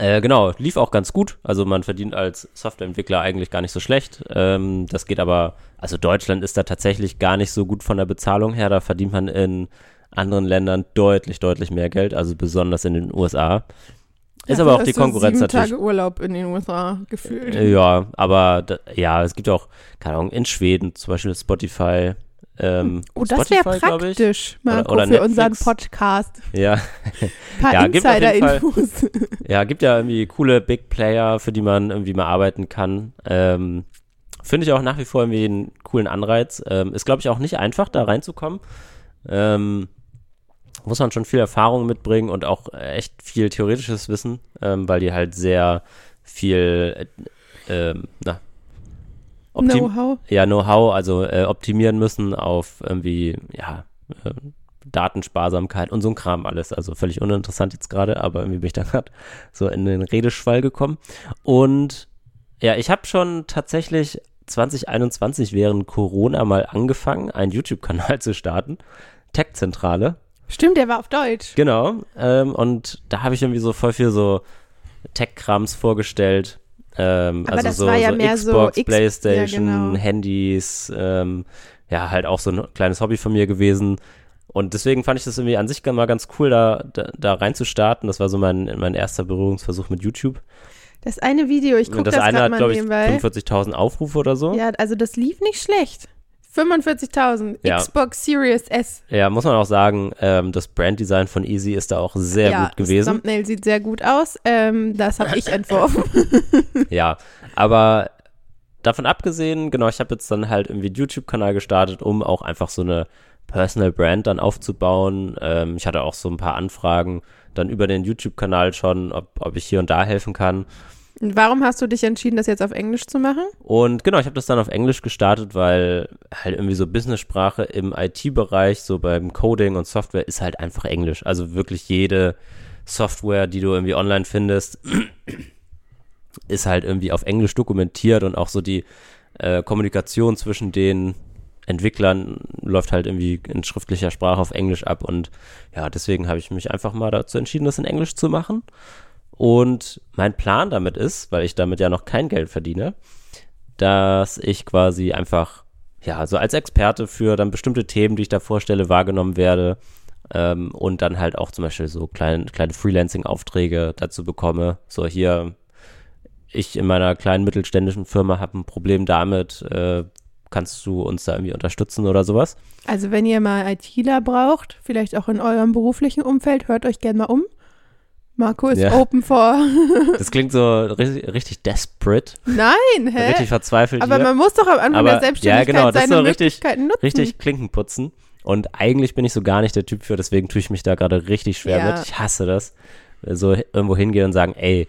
Speaker 2: Äh, genau, lief auch ganz gut. Also man verdient als Softwareentwickler eigentlich gar nicht so schlecht. Ähm, das geht aber, also Deutschland ist da tatsächlich gar nicht so gut von der Bezahlung her. Da verdient man in anderen Ländern deutlich, deutlich mehr Geld, also besonders in den USA. Ist ja, aber auch die Konkurrenz sieben natürlich.
Speaker 1: Tage Urlaub in den USA gefühlt.
Speaker 2: Ja, aber da, ja, es gibt auch, keine Ahnung, in Schweden zum Beispiel Spotify. Ähm,
Speaker 1: oh, das wäre praktisch, Marco, oder, oder für unseren Podcast.
Speaker 2: Ja. <laughs>
Speaker 1: Ein paar ja, Insider-Infos.
Speaker 2: Ja, gibt ja irgendwie coole Big Player, für die man irgendwie mal arbeiten kann. Ähm, Finde ich auch nach wie vor irgendwie einen coolen Anreiz. Ähm, ist, glaube ich, auch nicht einfach, da reinzukommen. Ähm, muss man schon viel Erfahrung mitbringen und auch echt viel theoretisches Wissen, ähm, weil die halt sehr viel äh, ähm, na,
Speaker 1: Know-how.
Speaker 2: Ja, Know-how, also äh, optimieren müssen auf irgendwie, ja, äh, Datensparsamkeit und so ein Kram alles. Also völlig uninteressant jetzt gerade, aber irgendwie bin ich da gerade so in den Redeschwall gekommen. Und ja, ich habe schon tatsächlich 2021 während Corona mal angefangen, einen YouTube-Kanal <laughs> zu starten. Tech-Zentrale.
Speaker 1: Stimmt, der war auf Deutsch.
Speaker 2: Genau. Ähm, und da habe ich irgendwie so voll viel so Tech-Krams vorgestellt. Ähm,
Speaker 1: Aber
Speaker 2: also
Speaker 1: das
Speaker 2: so,
Speaker 1: war ja
Speaker 2: so
Speaker 1: mehr
Speaker 2: Xbox,
Speaker 1: so
Speaker 2: Playstation,
Speaker 1: ja, genau.
Speaker 2: Handys, ähm, ja, halt auch so ein kleines Hobby von mir gewesen. Und deswegen fand ich das irgendwie an sich mal ganz cool, da, da, da reinzustarten. Das war so mein, mein erster Berührungsversuch mit YouTube.
Speaker 1: Das eine Video, ich gucke das,
Speaker 2: das eine
Speaker 1: hat,
Speaker 2: glaube ich, 45.000 Aufrufe oder so.
Speaker 1: Ja, also das lief nicht schlecht. 45.000
Speaker 2: Ja.
Speaker 1: Xbox Series S.
Speaker 2: Ja, muss man auch sagen, ähm, das Branddesign von Easy ist da auch sehr
Speaker 1: ja,
Speaker 2: gut gewesen.
Speaker 1: Das Thumbnail sieht sehr gut aus. Ähm, das habe ich entworfen. <laughs>
Speaker 2: Ja, aber davon abgesehen, genau, ich habe jetzt dann halt irgendwie einen YouTube-Kanal gestartet, um auch einfach so eine Personal Brand dann aufzubauen. Ähm, ich hatte auch so ein paar Anfragen dann über den YouTube-Kanal schon, ob, ob ich hier und da helfen kann.
Speaker 1: Warum hast du dich entschieden, das jetzt auf Englisch zu machen?
Speaker 2: Und genau, ich habe das dann auf Englisch gestartet, weil halt irgendwie so Business-Sprache im IT-Bereich, so beim Coding und Software, ist halt einfach Englisch. Also wirklich jede Software, die du irgendwie online findest, <clears throat> ist halt irgendwie auf Englisch dokumentiert und auch so die äh, Kommunikation zwischen den Entwicklern läuft halt irgendwie in schriftlicher Sprache auf Englisch ab und ja, deswegen habe ich mich einfach mal dazu entschieden, das in Englisch zu machen. Und mein Plan damit ist, weil ich damit ja noch kein Geld verdiene, dass ich quasi einfach, ja, so als Experte für dann bestimmte Themen, die ich da vorstelle, wahrgenommen werde ähm, und dann halt auch zum Beispiel so kleine, kleine Freelancing-Aufträge dazu bekomme. So hier, ich in meiner kleinen mittelständischen Firma habe ein Problem damit, äh, kannst du uns da irgendwie unterstützen oder sowas?
Speaker 1: Also wenn ihr mal ITler braucht, vielleicht auch in eurem beruflichen Umfeld, hört euch gerne mal um. Marco ist
Speaker 2: Ja.
Speaker 1: open for. <laughs>
Speaker 2: Das klingt so richtig, richtig desperate,
Speaker 1: Nein, hä?
Speaker 2: richtig verzweifelt
Speaker 1: Aber
Speaker 2: hier.
Speaker 1: man muss doch am Anfang
Speaker 2: Aber-
Speaker 1: der Selbstständigkeit
Speaker 2: ja, genau, das ist
Speaker 1: seine
Speaker 2: so richtig-
Speaker 1: Möglichkeiten nutzen.
Speaker 2: richtig Klinken putzen. Und eigentlich bin ich so gar nicht der Typ für, deswegen tue ich mich da gerade richtig schwer
Speaker 1: Ja.
Speaker 2: mit. Ich hasse das. So irgendwo hingehen und sagen, ey,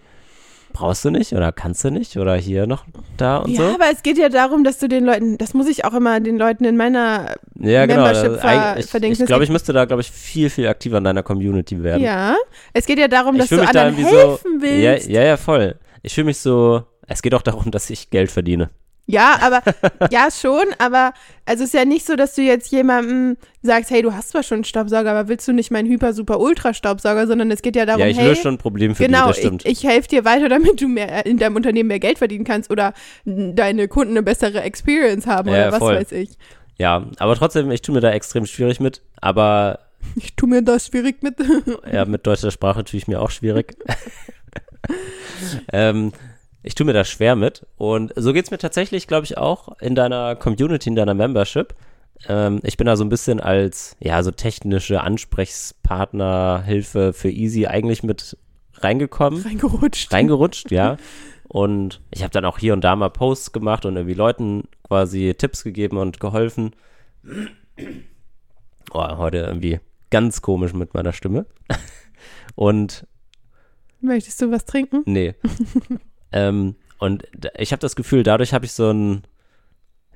Speaker 2: brauchst du nicht oder kannst du nicht oder hier noch da und
Speaker 1: ja,
Speaker 2: so.
Speaker 1: aber es geht ja darum, dass du den Leuten, das muss ich auch immer den Leuten in meiner,
Speaker 2: Ja, genau.
Speaker 1: Membership ver-
Speaker 2: eigentlich-
Speaker 1: verdenken.
Speaker 2: ich ich glaube, ich müsste da, glaube ich, viel, viel aktiver in deiner Community werden.
Speaker 1: ja, es geht ja darum, dass
Speaker 2: ich fühle
Speaker 1: du
Speaker 2: da
Speaker 1: anderen
Speaker 2: irgendwie
Speaker 1: helfen
Speaker 2: so. Ja,
Speaker 1: willst.
Speaker 2: ja, ja, voll. Ich fühle mich so. Es geht auch darum, dass ich Geld verdiene.
Speaker 1: Ja, aber <laughs> ja schon, aber also es ist ja nicht so, dass du jetzt jemandem sagst, hey, du hast zwar schon einen Staubsauger, aber willst du nicht meinen hyper super ultra Staubsauger, sondern es geht ja darum,
Speaker 2: ja, ich
Speaker 1: hey,
Speaker 2: löse schon ein Problem für
Speaker 1: genau,
Speaker 2: die, das stimmt.
Speaker 1: ich, ich helfe dir weiter, damit du mehr in deinem Unternehmen mehr Geld verdienen kannst oder deine Kunden eine bessere Experience haben
Speaker 2: Ja,
Speaker 1: oder was
Speaker 2: voll.
Speaker 1: weiß ich.
Speaker 2: ja, aber trotzdem, ich tue mir da extrem schwierig mit. Aber <laughs>
Speaker 1: Ich tue mir das schwierig mit.
Speaker 2: ja, mit deutscher Sprache tue ich mir auch schwierig. <laughs> ähm, ich tue mir da schwer mit. Und so geht es mir tatsächlich, glaube ich, auch in deiner Community, in deiner Membership. Ähm, ich bin da so ein bisschen als, ja, so technische Ansprechpartner, Hilfe für Easy eigentlich mit reingekommen.
Speaker 1: Reingerutscht.
Speaker 2: reingerutscht, ja. <laughs> Und ich habe dann auch hier und da mal Posts gemacht und irgendwie Leuten quasi Tipps gegeben und geholfen. Oh, heute irgendwie ganz komisch mit meiner Stimme. <laughs> Und
Speaker 1: Möchtest du was trinken?
Speaker 2: nee. <laughs> ähm, und ich habe das Gefühl, dadurch habe ich so ein,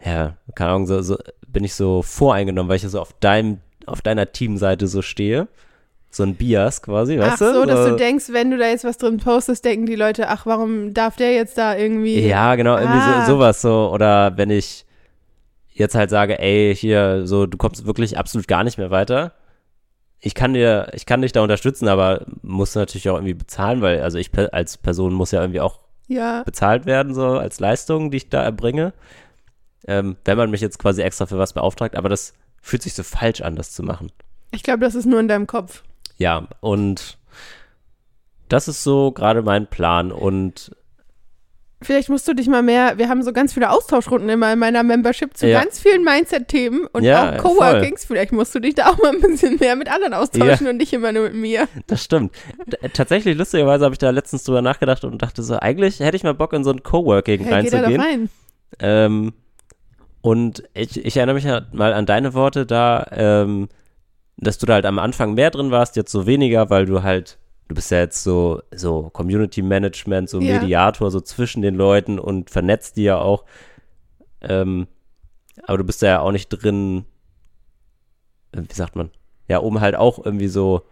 Speaker 2: ja, keine Ahnung, so, so bin ich so voreingenommen, weil ich so auf deinem, auf deiner Teamseite so stehe. So ein Bias quasi,
Speaker 1: Ach
Speaker 2: weißt du?
Speaker 1: so, dass du denkst, wenn du da jetzt was drin postest, denken die Leute, ach, warum darf der jetzt da irgendwie.
Speaker 2: Ja, genau, irgendwie
Speaker 1: Ah.
Speaker 2: so, sowas so. Oder wenn ich jetzt halt sage, ey, hier, so, du kommst wirklich absolut gar nicht mehr weiter, ich kann dir, ich kann dich da unterstützen, aber muss natürlich auch irgendwie bezahlen, weil also ich als Person muss ja irgendwie auch
Speaker 1: ja.
Speaker 2: bezahlt werden, so als Leistung, die ich da erbringe. Ähm, wenn man mich jetzt quasi extra für was beauftragt, aber das fühlt sich so falsch an, das zu machen.
Speaker 1: Ich glaube, das ist nur in deinem Kopf.
Speaker 2: Ja, und das ist so gerade mein Plan und
Speaker 1: Vielleicht musst du dich mal mehr, wir haben so ganz viele Austauschrunden immer in meiner Membership zu ja. ganz vielen Mindset-Themen und ja, auch Coworkings. Voll. Vielleicht musst du dich da auch mal ein bisschen mehr mit anderen austauschen ja. und nicht immer nur mit mir.
Speaker 2: Das stimmt. Tatsächlich, lustigerweise habe ich da letztens drüber nachgedacht und dachte so, eigentlich hätte ich mal Bock in so ein Coworking hey, reinzugehen. Geh da rein. Ähm, und ich, ich erinnere mich mal an deine Worte da, ähm, dass du da halt am Anfang mehr drin warst, jetzt so weniger, weil du halt du bist ja jetzt so, so Community Management, so ja. Mediator, so zwischen den Leuten und vernetzt die ja auch. Ähm, aber du bist ja auch nicht drin, äh, wie sagt man? Ja, um halt auch irgendwie so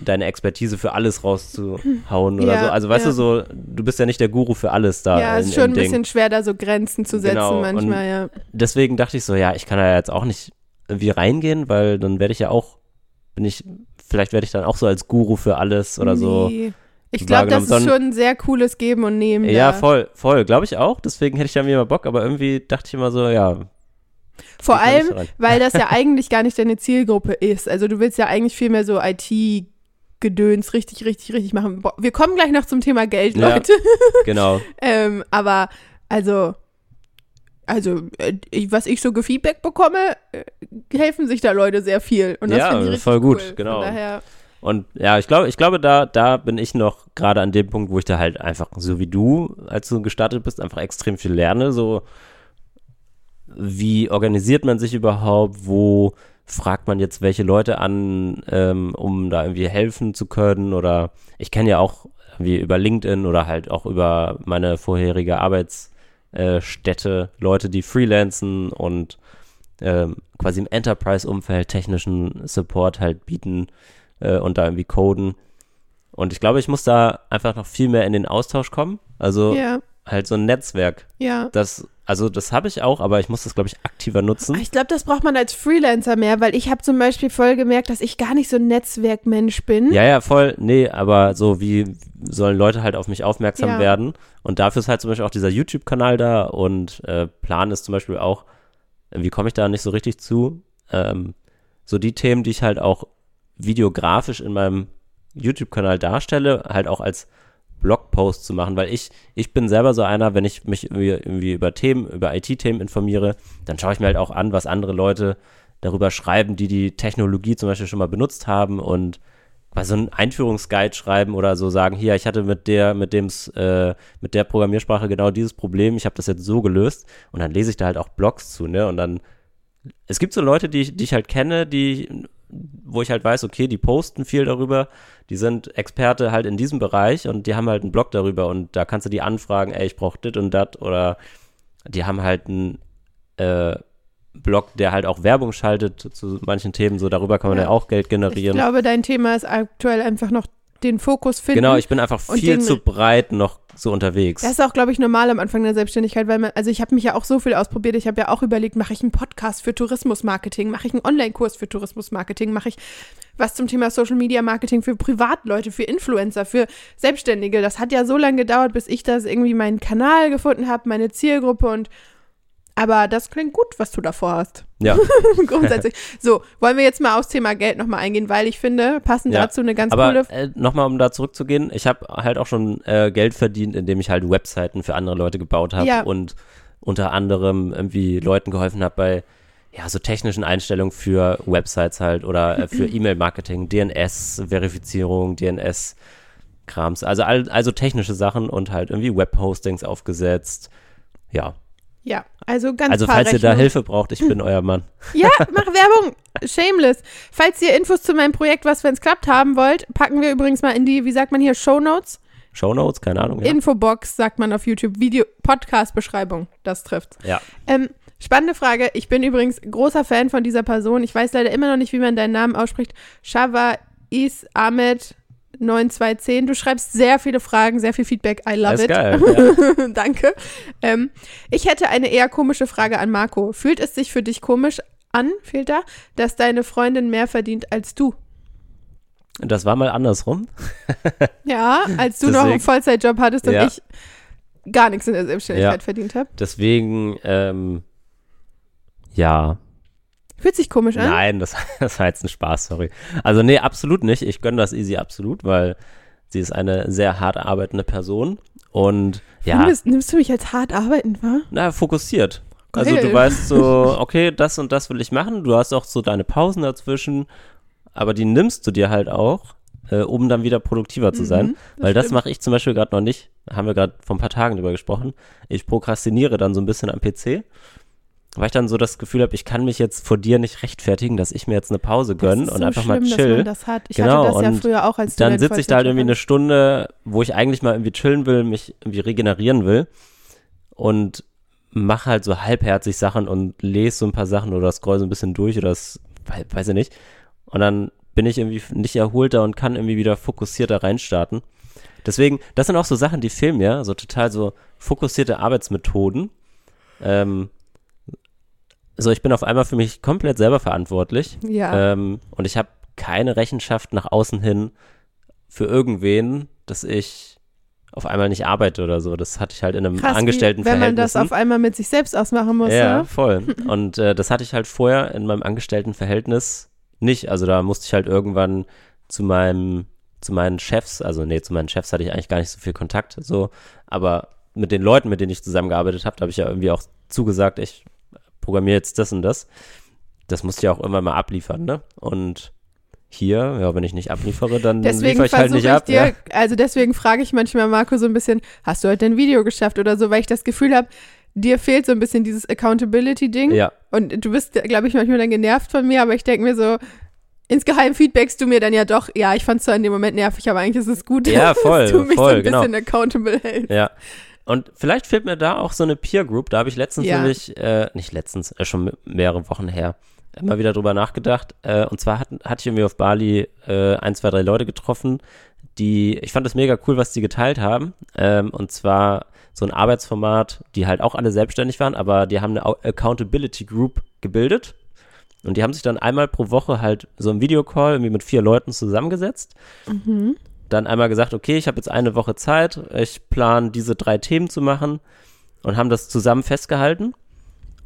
Speaker 2: deine Expertise für alles rauszuhauen oder ja, so. Also weißt ja. du so, du bist ja nicht der Guru für alles da.
Speaker 1: Ja, es ist schon ein Ding. bisschen schwer, da so Grenzen zu setzen genau. manchmal, ja.
Speaker 2: Deswegen dachte ich so, ja, ich kann da jetzt auch nicht irgendwie reingehen, weil dann werde ich ja auch, bin ich vielleicht werde ich dann auch so als Guru für alles oder nee. so.
Speaker 1: Ich glaube, das ist schon ein sehr cooles Geben und Nehmen.
Speaker 2: Ja, da. voll, voll, glaube ich auch. Deswegen hätte ich da mir mal Bock, aber irgendwie dachte ich immer so, ja.
Speaker 1: Vor allem, weil das ja <laughs> eigentlich gar nicht deine Zielgruppe ist. Also du willst ja eigentlich viel mehr so IT Gedöns richtig, richtig, richtig machen. Wir kommen gleich noch zum Thema Geld, Leute. Ja, <laughs>
Speaker 2: genau.
Speaker 1: ähm, aber also also äh, was ich so gefeedback bekomme, äh, helfen sich da Leute sehr viel. Und das ja, ich
Speaker 2: voll gut, cool. genau. Und ja, ich glaube, ich glaube, da, da bin ich noch gerade an dem Punkt, wo ich da halt einfach, so wie du, als du gestartet bist, einfach extrem viel lerne. So, wie organisiert man sich überhaupt? Wo fragt man jetzt welche Leute an, ähm, um da irgendwie helfen zu können? Oder ich kenne ja auch wie über LinkedIn oder halt auch über meine vorherige Arbeits- äh, Städte, Leute, die freelancen und äh, quasi im Enterprise-Umfeld technischen Support halt bieten äh, und da irgendwie coden. Und ich glaube, ich muss da einfach noch viel mehr in den Austausch kommen. Also ja. halt so ein Netzwerk.
Speaker 1: Ja.
Speaker 2: Das also das habe ich auch, aber ich muss das, glaube ich, aktiver nutzen.
Speaker 1: Ich glaube, das braucht man als Freelancer mehr, weil ich habe zum Beispiel voll gemerkt, dass ich gar nicht so ein Netzwerkmensch bin.
Speaker 2: Ja, ja, voll. Nee, aber so wie sollen Leute halt auf mich aufmerksam ja. werden. Und dafür ist halt zum Beispiel auch dieser YouTube-Kanal da und äh, Plan ist zum Beispiel auch, wie komme ich da nicht so richtig zu? Ähm, so die Themen, die ich halt auch videografisch in meinem YouTube-Kanal darstelle, halt auch als Blogpost zu machen, weil ich, ich bin selber so einer, wenn ich mich irgendwie, irgendwie über Themen, über IT-Themen informiere, dann schaue ich mir halt auch an, was andere Leute darüber schreiben, die die Technologie zum Beispiel schon mal benutzt haben und mal so einen Einführungsguide schreiben oder so sagen, hier, ich hatte mit der, mit dem, äh, mit der Programmiersprache genau dieses Problem, ich habe das jetzt so gelöst und dann lese ich da halt auch Blogs zu, ne? Und dann, es gibt so Leute, die, die ich halt kenne, die wo ich halt weiß, okay, die posten viel darüber, die sind Experte halt in diesem Bereich und die haben halt einen Blog darüber und da kannst du die anfragen, ey, ich brauche dit und dat oder die haben halt einen äh, Blog, der halt auch Werbung schaltet zu manchen Themen, so darüber kann man ja, ja auch Geld generieren.
Speaker 1: Ich glaube, dein Thema ist aktuell einfach noch den Fokus finden.
Speaker 2: Genau, ich bin einfach viel zu breit noch so unterwegs.
Speaker 1: Das ist auch, glaube ich, normal am Anfang der Selbstständigkeit, weil man, also ich habe mich ja auch so viel ausprobiert. Ich habe ja auch überlegt, mache ich einen Podcast für Tourismusmarketing, mache ich einen Online-Kurs für Tourismusmarketing, mache ich was zum Thema Social Media Marketing für Privatleute, für Influencer, für Selbstständige. Das hat ja so lange gedauert, bis ich das irgendwie meinen Kanal gefunden habe, meine Zielgruppe und aber das klingt gut, was du davor hast.
Speaker 2: Ja. <laughs>
Speaker 1: Grundsätzlich. So, wollen wir jetzt mal aufs Thema Geld nochmal eingehen, weil ich finde, passend ja. dazu eine ganz
Speaker 2: Aber,
Speaker 1: coole.
Speaker 2: Äh, nochmal, um da zurückzugehen, ich habe halt auch schon äh, Geld verdient, indem ich halt Webseiten für andere Leute gebaut habe ja. und unter anderem irgendwie Leuten geholfen habe bei ja, so technischen Einstellungen für Websites halt oder äh, für <clears throat> E-Mail-Marketing, DNS-Verifizierung, DNS-Krams, also, also technische Sachen und halt irgendwie Webhostings aufgesetzt. Ja,
Speaker 1: ja, also ganz
Speaker 2: Also falls ihr da Hilfe braucht, ich bin <laughs> euer Mann.
Speaker 1: Ja, <laughs> mach Werbung. Shameless. Falls ihr Infos zu meinem Projekt, was wenn es klappt, haben wollt, packen wir übrigens mal in die, wie sagt man hier, Show Notes.
Speaker 2: Show Notes, keine Ahnung. Ja.
Speaker 1: Infobox sagt man auf YouTube. Video, Podcast-Beschreibung. Das trifft.
Speaker 2: Ja.
Speaker 1: Ähm, spannende Frage. Ich bin übrigens großer Fan von dieser Person. Ich weiß leider immer noch nicht, wie man deinen Namen ausspricht. Shava Is Ahmed 9210. Du schreibst sehr viele Fragen, sehr viel Feedback. I love it.
Speaker 2: Geil, <laughs>
Speaker 1: ja. Danke. Ähm, ich hätte eine eher komische Frage an Marco. Fühlt es sich für dich komisch an, fehlt da, dass deine Freundin mehr verdient als du?
Speaker 2: Das war mal andersrum. <laughs>
Speaker 1: ja, als du Deswegen, noch einen Vollzeitjob hattest und ja. ich gar nichts in der Selbstständigkeit ja. verdient habe.
Speaker 2: Deswegen, ähm, ja.
Speaker 1: Fühlt sich komisch an?
Speaker 2: Nein, das, <laughs> das war jetzt ein Spaß, sorry. Also, nee, absolut nicht. Ich gönne das Easy absolut, weil sie ist eine sehr hart arbeitende Person. Und ja.
Speaker 1: Nimmst, nimmst du mich als hart arbeitend wahr?
Speaker 2: Na, fokussiert. Also du weißt so, <laughs> okay, das und das will ich machen. Du hast auch so deine Pausen dazwischen, aber die nimmst du dir halt auch, äh, um dann wieder produktiver zu sein. Mhm, das Weil das mache ich zum Beispiel gerade noch nicht. Haben wir gerade vor ein paar Tagen drüber gesprochen. Ich prokrastiniere dann so ein bisschen am PC weil ich dann so das Gefühl habe, ich kann mich jetzt vor dir nicht rechtfertigen, dass ich mir jetzt eine Pause gönne und so einfach schlimm, mal chill. Dass man
Speaker 1: das hat. Ich genau, hatte das ja früher auch als
Speaker 2: Dann sitze ich da halt irgendwie eine Stunde, wo ich eigentlich mal irgendwie chillen will, mich irgendwie regenerieren will und mache halt so halbherzig Sachen und lese so ein paar Sachen oder scroll so ein bisschen durch oder das, weiß ich nicht. Und dann bin ich irgendwie nicht erholter und kann irgendwie wieder fokussierter reinstarten. Deswegen, das sind auch so Sachen, die fehlen mir, so total so fokussierte Arbeitsmethoden. Ähm, so, ich bin auf einmal für mich komplett selber verantwortlich.
Speaker 1: Ja.
Speaker 2: Ähm, und ich habe keine Rechenschaft nach außen hin für irgendwen, dass ich auf einmal nicht arbeite oder so. Das hatte ich halt in einem Krass, Angestelltenverhältnis.
Speaker 1: Wenn man das auf einmal mit sich selbst ausmachen muss.
Speaker 2: Ja, ja? voll. <laughs> Und äh, das hatte ich halt vorher in meinem Angestelltenverhältnis nicht. Also da musste ich halt irgendwann zu meinem, zu meinen Chefs, also nee, zu meinen Chefs hatte ich eigentlich gar nicht so viel Kontakt, so, aber mit den Leuten, mit denen ich zusammengearbeitet habe, da habe ich ja irgendwie auch zugesagt, ich programmiere jetzt das und das. Das musst du ja auch immer mal abliefern, ne? Und hier, ja, wenn ich nicht abliefere, dann liefere ich halt nicht ab.
Speaker 1: Dir, ja. Also deswegen frage ich manchmal Marco so ein bisschen, hast du heute ein Video geschafft oder so, weil ich das Gefühl habe, dir fehlt so ein bisschen dieses Accountability-Ding.
Speaker 2: Ja.
Speaker 1: Und du bist, glaube ich, manchmal dann genervt von mir, aber ich denke mir so, insgeheim feedbackst du mir dann ja doch, ja, ich fand es zwar in dem Moment nervig, aber eigentlich ist es gut,
Speaker 2: ja, <laughs> voll,
Speaker 1: dass du mich
Speaker 2: voll,
Speaker 1: so ein
Speaker 2: genau.
Speaker 1: bisschen accountable hältst.
Speaker 2: Ja. Und vielleicht fehlt mir da auch so eine Peer Group. Da habe ich letztens ja. nämlich, äh, nicht letztens, äh, schon mehrere Wochen her, immer wieder drüber nachgedacht. Äh, und zwar hat, hatte ich irgendwie auf Bali äh, ein, zwei, drei Leute getroffen, die, ich fand das mega cool, was die geteilt haben. Ähm, und zwar so ein Arbeitsformat, die halt auch alle selbstständig waren, aber die haben eine Accountability Group gebildet. Und die haben sich dann einmal pro Woche halt so im Videocall irgendwie mit vier Leuten zusammengesetzt. Mhm dann einmal gesagt, okay, ich habe jetzt eine Woche Zeit, ich plane diese drei Themen zu machen und haben das zusammen festgehalten.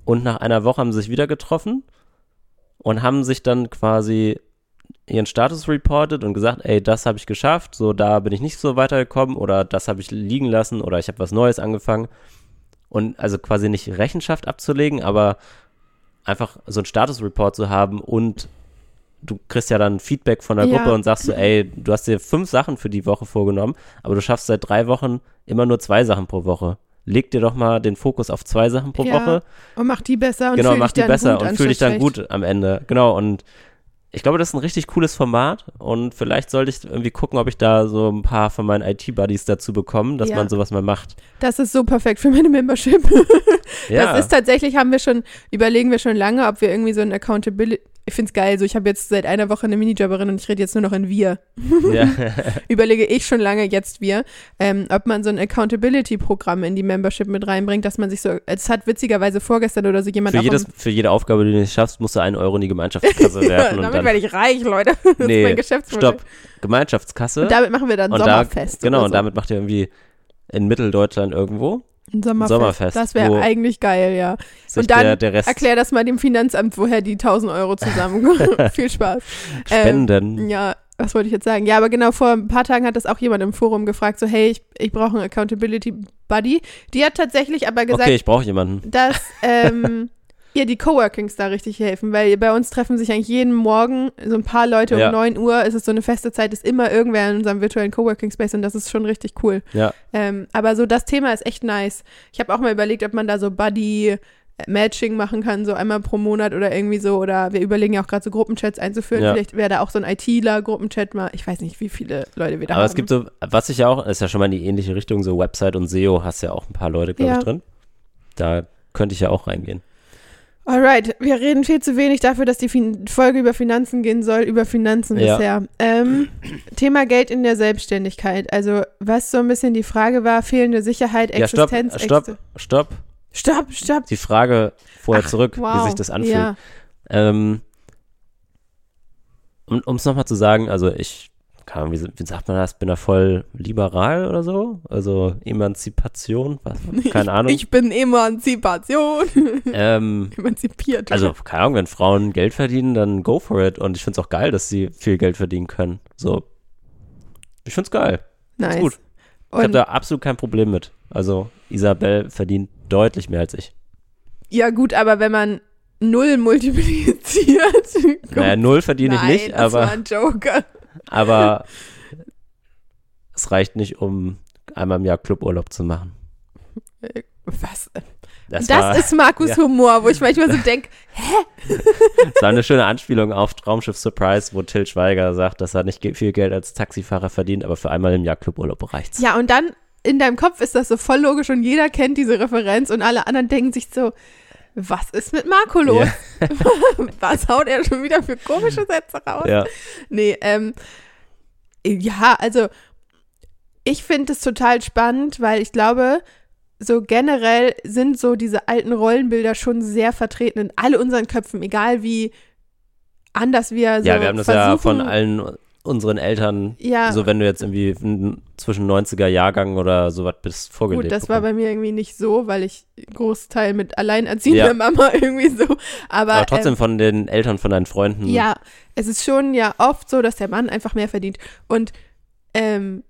Speaker 2: Und nach einer Woche haben sie sich wieder getroffen und haben sich dann quasi ihren Status reported und gesagt, ey, das habe ich geschafft, so da bin ich nicht so weitergekommen oder das habe ich liegen lassen oder ich habe was Neues angefangen. Und also quasi nicht Rechenschaft abzulegen, aber einfach so einen Status-Report zu haben und du kriegst ja dann Feedback von der ja. Gruppe und sagst so, <laughs> ey, du hast dir fünf Sachen für die Woche vorgenommen, aber du schaffst seit drei Wochen immer nur zwei Sachen pro Woche. Leg dir doch mal den Fokus auf zwei Sachen pro ja. Woche.
Speaker 1: Und mach die besser und
Speaker 2: genau,
Speaker 1: fühl
Speaker 2: mach
Speaker 1: die
Speaker 2: besser und fühl dich dann gut am Ende. Genau, und ich glaube, das ist ein richtig cooles Format und vielleicht sollte ich irgendwie gucken, ob ich da so ein paar von meinen IT-Buddies dazu bekomme, dass ja. man sowas mal macht.
Speaker 1: Das ist so perfekt für meine Membership. <laughs> ja. Das ist tatsächlich, haben wir schon, überlegen wir schon lange, ob wir irgendwie so ein Accountability, ich finde es geil, so ich habe jetzt seit einer Woche eine Minijobberin und ich rede jetzt nur noch in wir. Ja. <laughs> <laughs> Überlege ich schon lange jetzt wir, ähm, ob man so ein Accountability-Programm in die Membership mit reinbringt, dass man sich so, es hat witzigerweise vorgestern oder so jemand
Speaker 2: für, jedes, für jede Aufgabe, die du nicht schaffst, musst du einen Euro in die Gemeinschaftskasse <laughs> werfen.
Speaker 1: ja, damit werde ich reich, Leute.
Speaker 2: Das nee, ist mein Geschäftsmodell. Stopp. Gemeinschaftskasse.
Speaker 1: Und damit machen wir dann Sommerfest.
Speaker 2: Da, genau,
Speaker 1: so.
Speaker 2: und damit macht ihr irgendwie in Mitteldeutschland irgendwo
Speaker 1: ein Sommerfest. Sommerfest das wäre eigentlich geil, ja. Und dann der, der erklär das mal dem Finanzamt, woher die 1000 Euro zusammenkommen. <laughs> <laughs> Viel Spaß.
Speaker 2: Spenden.
Speaker 1: Ähm, ja, was wollte ich jetzt sagen? Ja, aber genau, vor ein paar Tagen hat das auch jemand im Forum gefragt, so, hey, ich, ich brauche einen Accountability Buddy. Die hat tatsächlich aber gesagt,
Speaker 2: okay, ich brauche jemanden.
Speaker 1: Dass, ähm, <laughs> ihr die Coworkings da richtig helfen, weil bei uns treffen sich eigentlich jeden Morgen so ein paar Leute ja. um 9 Uhr. Es ist so eine feste Zeit, ist immer irgendwer in unserem virtuellen Coworking Space und das ist schon richtig cool.
Speaker 2: Ja.
Speaker 1: Ähm, aber so das Thema ist echt nice. Ich habe auch mal überlegt, ob man da so Buddy äh, Matching machen kann, so einmal pro Monat oder irgendwie so. Oder wir überlegen ja auch gerade so Gruppenchats einzuführen. Ja. Vielleicht wäre da auch so ein ITler-Gruppenchat mal. Ich weiß nicht, wie viele Leute wir da
Speaker 2: Aber
Speaker 1: haben.
Speaker 2: Aber es gibt so, was ich ja auch, ist ja schon mal in die ähnliche Richtung, so Website und SEO hast ja auch ein paar Leute, glaube ja. ich, drin. Da könnte ich ja auch reingehen.
Speaker 1: Alright, wir reden viel zu wenig dafür, dass die fin Folge über Finanzen gehen soll, über Finanzen ja. bisher. Ähm, Thema Geld in der Selbstständigkeit. Also, was so ein bisschen die Frage war, fehlende Sicherheit, Existenz.
Speaker 2: Ja, stopp, stopp, stopp.
Speaker 1: Stopp, stopp.
Speaker 2: Die Frage vorher Ach, zurück, wow. wie sich das anfühlt. Ja. Ähm, um es nochmal zu sagen, also ich Ahnung, wie, wie, sagt man das? Bin da voll liberal oder so? Also Emanzipation? Was, <laughs> keine Ahnung.
Speaker 1: Ich, ich bin Emanzipation. <laughs> Ähm, Emanzipiert.
Speaker 2: Also, keine Ahnung, wenn Frauen Geld verdienen, dann go for it. Und ich finde es auch geil, dass sie viel Geld verdienen können. So. Ich finde es geil. Nice. Ist gut. Ich habe da absolut kein Problem mit. Also, Isabel verdient deutlich mehr als ich.
Speaker 1: Ja, gut, aber wenn man null multipliziert. <laughs>
Speaker 2: naja, null verdiene ich nicht, das aber. War ein Joker. Aber es reicht nicht, um einmal im Jahr Cluburlaub zu machen.
Speaker 1: Was? Das, das war, ist Markus ja. Humor, wo ich manchmal so denke, hä?
Speaker 2: Das war eine schöne Anspielung auf Traumschiff Surprise, wo Till Schweiger sagt, dass er nicht viel Geld als Taxifahrer verdient, aber für einmal im Jahr Cluburlaub reicht's.
Speaker 1: Ja, und dann in deinem Kopf ist das so voll logisch und jeder kennt diese Referenz und alle anderen denken sich so, was ist mit Marco los? Ja. <laughs> was haut er schon wieder für komische Sätze raus? Ja. Nee, ähm, ja, also ich finde es total spannend, weil ich glaube, so generell sind so diese alten Rollenbilder schon sehr vertreten in all unseren Köpfen, egal wie anders wir so
Speaker 2: Ja, wir haben das ja von allen unseren Eltern, ja. so wenn du jetzt irgendwie zwischen 90er Jahrgang oder sowas bist, vorgelegt.
Speaker 1: Gut, das bekommen. war bei mir irgendwie nicht so, weil ich Großteil mit alleinerziehender ja. Mama <laughs> irgendwie so. Aber,
Speaker 2: Aber trotzdem ähm, von den Eltern von deinen Freunden.
Speaker 1: Ja, es ist schon ja oft so, dass der Mann einfach mehr verdient. Und ähm,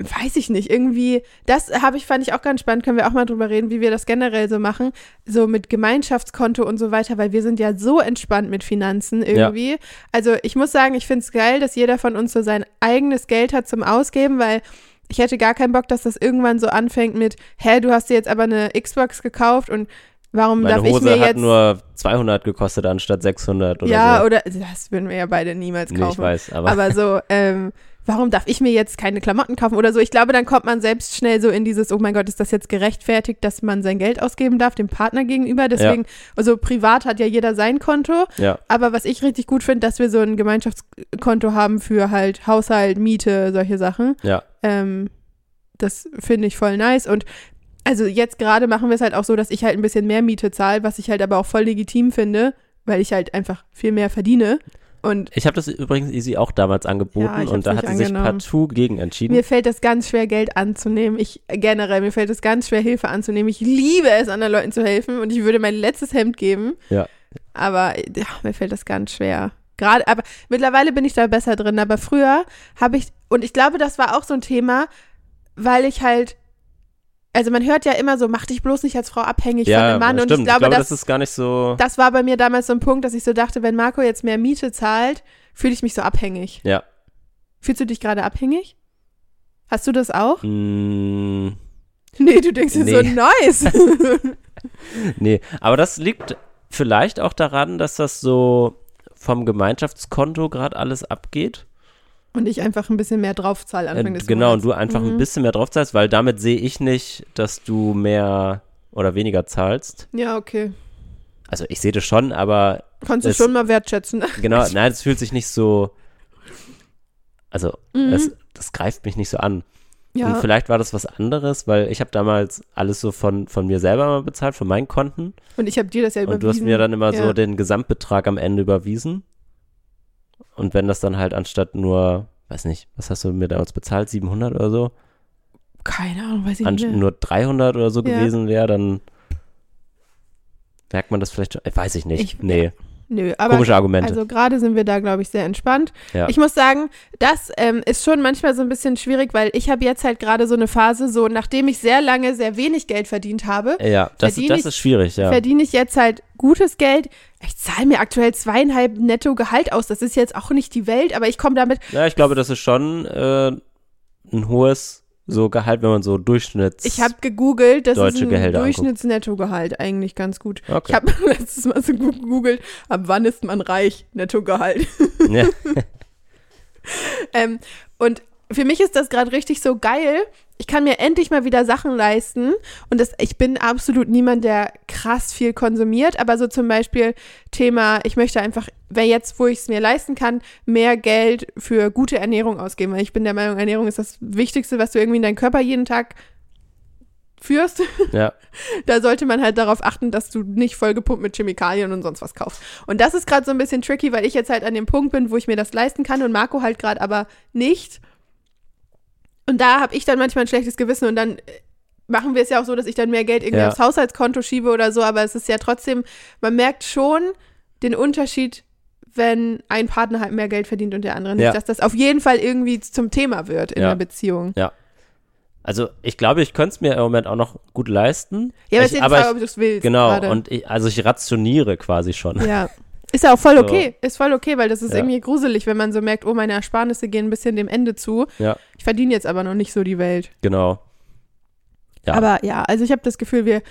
Speaker 1: weiß ich nicht, irgendwie, das habe ich, fand ich auch ganz spannend, können wir auch mal drüber reden, wie wir das generell so machen, so mit Gemeinschaftskonto und so weiter, weil wir sind ja so entspannt mit Finanzen irgendwie. Ja. Also ich muss sagen, ich finde es geil, dass jeder von uns so sein eigenes Geld hat zum Ausgeben, weil ich hätte gar keinen Bock, dass das irgendwann so anfängt mit, hä, du hast dir jetzt aber eine Xbox gekauft und Warum
Speaker 2: Meine
Speaker 1: darf
Speaker 2: Hose
Speaker 1: ich mir
Speaker 2: hat
Speaker 1: jetzt
Speaker 2: nur 200 gekostet anstatt 600 oder
Speaker 1: ja,
Speaker 2: so.
Speaker 1: Ja, oder das würden wir ja beide niemals kaufen. Nee,
Speaker 2: ich weiß, aber
Speaker 1: aber so ähm, warum darf ich mir jetzt keine Klamotten kaufen oder so. Ich glaube, dann kommt man selbst schnell so in dieses, oh mein Gott, ist das jetzt gerechtfertigt, dass man sein Geld ausgeben darf, dem Partner gegenüber. Deswegen, ja. also privat hat ja jeder sein Konto.
Speaker 2: Ja.
Speaker 1: Aber was ich richtig gut finde, dass wir so ein Gemeinschaftskonto haben für halt Haushalt, Miete, solche Sachen.
Speaker 2: Ja.
Speaker 1: Ähm, das finde ich voll nice. Und also jetzt gerade machen wir es halt auch so, dass ich halt ein bisschen mehr Miete zahle, was ich halt aber auch voll legitim finde, weil ich halt einfach viel mehr verdiene. Und
Speaker 2: ich habe das übrigens Easy auch damals angeboten ja, und da hat sie sich partout gegen entschieden.
Speaker 1: Mir fällt das ganz schwer, Geld anzunehmen. Ich generell, mir fällt es ganz schwer, Hilfe anzunehmen. Ich liebe es, anderen Leuten zu helfen und ich würde mein letztes Hemd geben.
Speaker 2: Ja.
Speaker 1: Aber ja, mir fällt das ganz schwer. Gerade, aber mittlerweile bin ich da besser drin. Aber früher habe ich, und ich glaube, das war auch so ein Thema, weil ich halt also man hört ja immer so, mach dich bloß nicht als Frau abhängig ja, von einem Mann.
Speaker 2: Stimmt.
Speaker 1: Und ich glaube,
Speaker 2: ich glaube
Speaker 1: das,
Speaker 2: das, ist gar nicht so.
Speaker 1: Das war bei mir damals so ein Punkt, dass ich so dachte, wenn Marco jetzt mehr Miete zahlt, fühle ich mich so abhängig.
Speaker 2: Ja.
Speaker 1: Fühlst du dich gerade abhängig? Hast du das auch?
Speaker 2: Mm,
Speaker 1: nee, du denkst dir nee. so nice. <laughs>
Speaker 2: nee, aber das liegt vielleicht auch daran, dass das so vom Gemeinschaftskonto gerade alles abgeht.
Speaker 1: Und ich einfach ein bisschen mehr draufzahle Anfang
Speaker 2: äh,
Speaker 1: des
Speaker 2: Genau, Monats. und du einfach mhm. ein bisschen mehr draufzahlst, weil damit sehe ich nicht, dass du mehr oder weniger zahlst.
Speaker 1: Ja, okay.
Speaker 2: Also ich sehe das schon, aber.
Speaker 1: Kannst du schon mal wertschätzen. <laughs>
Speaker 2: Genau, nein, es fühlt sich nicht so. Also, mhm. das, das greift mich nicht so an. Ja. Und vielleicht war das was anderes, weil ich habe damals alles so von, von mir selber mal bezahlt, von meinen Konten.
Speaker 1: Und ich habe dir das ja überwiesen.
Speaker 2: Und du hast mir dann immer ja. so den Gesamtbetrag am Ende überwiesen. Und wenn das dann halt anstatt nur, weiß nicht, was hast du mir damals bezahlt, 700 oder so?
Speaker 1: Keine Ahnung, weiß ich
Speaker 2: nicht. Mehr. nur 300 oder so ja. gewesen wäre, dann merkt man das vielleicht, weiß ich nicht. Ich, nee. Ja.
Speaker 1: Nö, aber
Speaker 2: Komische Argumente.
Speaker 1: Also gerade sind wir da, glaube ich, sehr entspannt.
Speaker 2: Ja.
Speaker 1: Ich muss sagen, das ähm, ist schon manchmal so ein bisschen schwierig, weil ich habe jetzt halt gerade so eine Phase, so nachdem ich sehr lange sehr wenig Geld verdient habe.
Speaker 2: Ja, das, das
Speaker 1: ich,
Speaker 2: ist schwierig, ja.
Speaker 1: Verdiene ich jetzt halt gutes Geld. Ich zahle mir aktuell zweieinhalb netto Gehalt aus. Das ist jetzt auch nicht die Welt, aber ich komme damit.
Speaker 2: Ja, ich glaube, das ist schon äh, ein hohes so Gehalt, wenn man so Durchschnitts.
Speaker 1: Ich habe gegoogelt, das ist ein Durchschnittsnettogehalt eigentlich ganz gut.
Speaker 2: Okay.
Speaker 1: Ich habe <laughs> letztes Mal so gegoogelt, ab wann ist man reich? Nettogehalt. <laughs>
Speaker 2: Ja. <laughs>
Speaker 1: ähm, und für mich ist das gerade richtig so geil. Ich kann mir endlich mal wieder Sachen leisten. Und das, ich bin absolut niemand, der krass viel konsumiert. Aber so zum Beispiel Thema, ich möchte einfach, wer jetzt, wo ich es mir leisten kann, mehr Geld für gute Ernährung ausgeben. Weil ich bin der Meinung, Ernährung ist das Wichtigste, was du irgendwie in deinen Körper jeden Tag führst, <laughs>
Speaker 2: ja.
Speaker 1: da sollte man halt darauf achten, dass du nicht vollgepumpt mit Chemikalien und sonst was kaufst. Und das ist gerade so ein bisschen tricky, weil ich jetzt halt an dem Punkt bin, wo ich mir das leisten kann und Marco halt gerade aber nicht. Und da habe ich dann manchmal ein schlechtes Gewissen und dann äh, machen wir es ja auch so, dass ich dann mehr Geld irgendwie ja. aufs Haushaltskonto schiebe oder so, aber es ist ja trotzdem, man merkt schon den Unterschied, wenn ein Partner halt mehr Geld verdient und der andere nicht, ja. dass das auf jeden Fall irgendwie zum Thema wird in ja. der Beziehung.
Speaker 2: Ja. Also ich glaube, ich könnte es mir im Moment auch noch gut leisten.
Speaker 1: Ja, aber,
Speaker 2: ich,
Speaker 1: aber Frage, ob du es willst.
Speaker 2: Genau, grade. und ich, also ich rationiere quasi schon.
Speaker 1: Ja. <laughs> Ist ja auch voll okay. So. Ist voll okay, weil das ist ja. irgendwie gruselig, wenn man so merkt, oh, meine Ersparnisse gehen ein bisschen dem Ende zu.
Speaker 2: Ja.
Speaker 1: Ich verdiene jetzt aber noch nicht so die Welt.
Speaker 2: Genau.
Speaker 1: Ja. Aber ja, also ich habe das Gefühl, wir,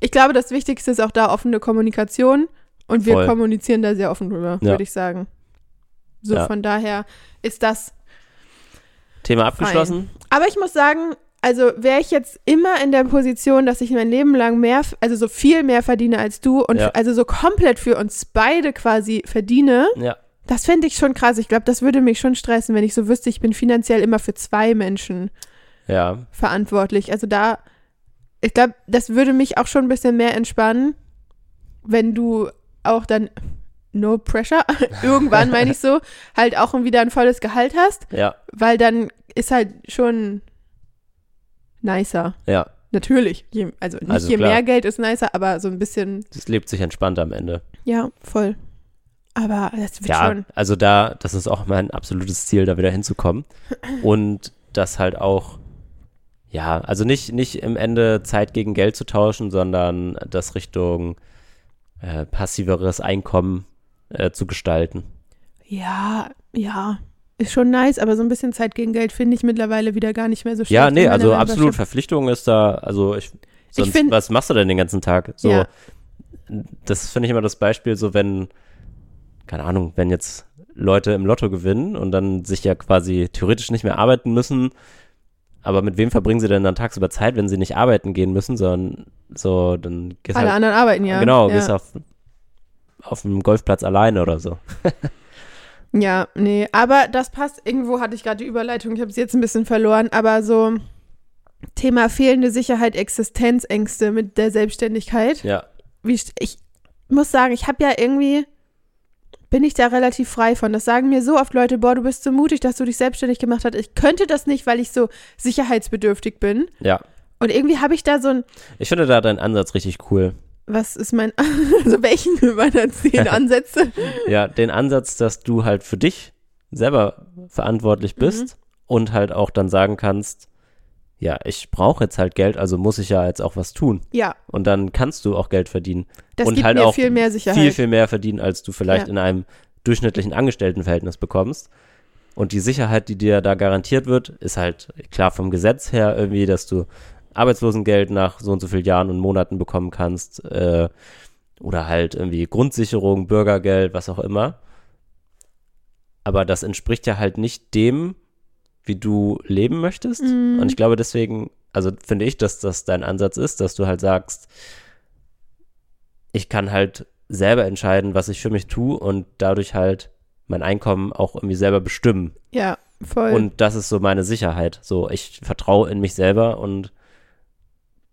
Speaker 1: ich glaube, das Wichtigste ist auch da offene Kommunikation und wir Voll. kommunizieren da sehr offen drüber, ja. würde ich sagen. So, von daher ist das
Speaker 2: Thema abgeschlossen.
Speaker 1: Fein. Aber ich muss sagen, also wäre ich jetzt immer in der Position, dass ich mein Leben lang mehr, also so viel mehr verdiene als du und ja. also so komplett für uns beide quasi verdiene,
Speaker 2: ja.
Speaker 1: das fände ich schon krass. Ich glaube, das würde mich schon stressen, wenn ich so wüsste, ich bin finanziell immer für zwei Menschen
Speaker 2: ja.
Speaker 1: verantwortlich. Also da, ich glaube, das würde mich auch schon ein bisschen mehr entspannen, wenn du auch dann no pressure, <laughs> irgendwann meine ich so, <laughs> halt auch wieder ein volles Gehalt hast.
Speaker 2: Ja.
Speaker 1: Weil dann ist halt schon nicer.
Speaker 2: Ja.
Speaker 1: Natürlich. Je, also nicht also je klar. mehr Geld ist nicer, aber so ein bisschen.
Speaker 2: Es lebt sich entspannt am Ende.
Speaker 1: Ja, voll. Aber das wird
Speaker 2: ja,
Speaker 1: schon.
Speaker 2: Also da, das ist auch mein absolutes Ziel, da wieder hinzukommen. Und das halt auch, ja, also nicht, nicht im Ende Zeit gegen Geld zu tauschen, sondern das Richtung äh, passiveres Einkommen äh, zu gestalten.
Speaker 1: Ja, ja, ist schon nice, aber so ein bisschen Zeit gegen Geld finde ich mittlerweile wieder gar nicht mehr so schlecht.
Speaker 2: Ja, nee, also absolut Verpflichtung ist da, also ich, sonst, ich find, was machst du denn den ganzen Tag? So, ja. das finde ich immer das Beispiel, so wenn, keine Ahnung, wenn jetzt Leute im Lotto gewinnen und dann sich ja quasi theoretisch nicht mehr arbeiten müssen, aber mit wem verbringen sie denn dann tagsüber Zeit, wenn sie nicht arbeiten gehen müssen, sondern so, dann
Speaker 1: gehst Alle halt, anderen arbeiten, ja.
Speaker 2: Genau,
Speaker 1: ja.
Speaker 2: gehst auf, auf dem Golfplatz alleine oder so. <laughs>
Speaker 1: ja, nee, aber das passt. Irgendwo hatte ich gerade die Überleitung, ich habe sie jetzt ein bisschen verloren, aber so Thema fehlende Sicherheit, Existenzängste mit der Selbstständigkeit.
Speaker 2: Ja.
Speaker 1: Wie, ich muss sagen, ich habe ja irgendwie bin ich da relativ frei von. Das sagen mir so oft Leute, boah, du bist so mutig, dass du dich selbstständig gemacht hast. Ich könnte das nicht, weil ich so sicherheitsbedürftig bin.
Speaker 2: Ja.
Speaker 1: Und irgendwie habe ich da so ein.
Speaker 2: Ich finde da deinen Ansatz richtig cool.
Speaker 1: Was ist mein, <laughs> also welchen <laughs> meiner zehn <laughs> Ansätze?
Speaker 2: ja, den Ansatz, dass du halt für dich selber verantwortlich bist mhm. und halt auch dann sagen kannst, ja, ich brauche jetzt halt Geld, also muss ich ja jetzt auch was tun.
Speaker 1: Ja.
Speaker 2: Und dann kannst du auch Geld verdienen.
Speaker 1: Das
Speaker 2: und
Speaker 1: gibt
Speaker 2: halt
Speaker 1: mir
Speaker 2: auch
Speaker 1: viel mehr Sicherheit.
Speaker 2: Viel, viel mehr verdienen, als du vielleicht ja. in einem durchschnittlichen Angestelltenverhältnis bekommst. Und die Sicherheit, die dir da garantiert wird, ist halt klar vom Gesetz her irgendwie, dass du Arbeitslosengeld nach so und so vielen Jahren und Monaten bekommen kannst. Äh, oder halt irgendwie Grundsicherung, Bürgergeld, was auch immer. Aber das entspricht ja halt nicht dem, wie du leben möchtest. Mm. Und ich glaube deswegen, also finde ich, dass das dein Ansatz ist, dass du halt sagst, ich kann halt selber entscheiden, was ich für mich tue und dadurch halt mein Einkommen auch irgendwie selber bestimmen.
Speaker 1: Ja, voll.
Speaker 2: Und das ist so meine Sicherheit. So, ich vertraue in mich selber und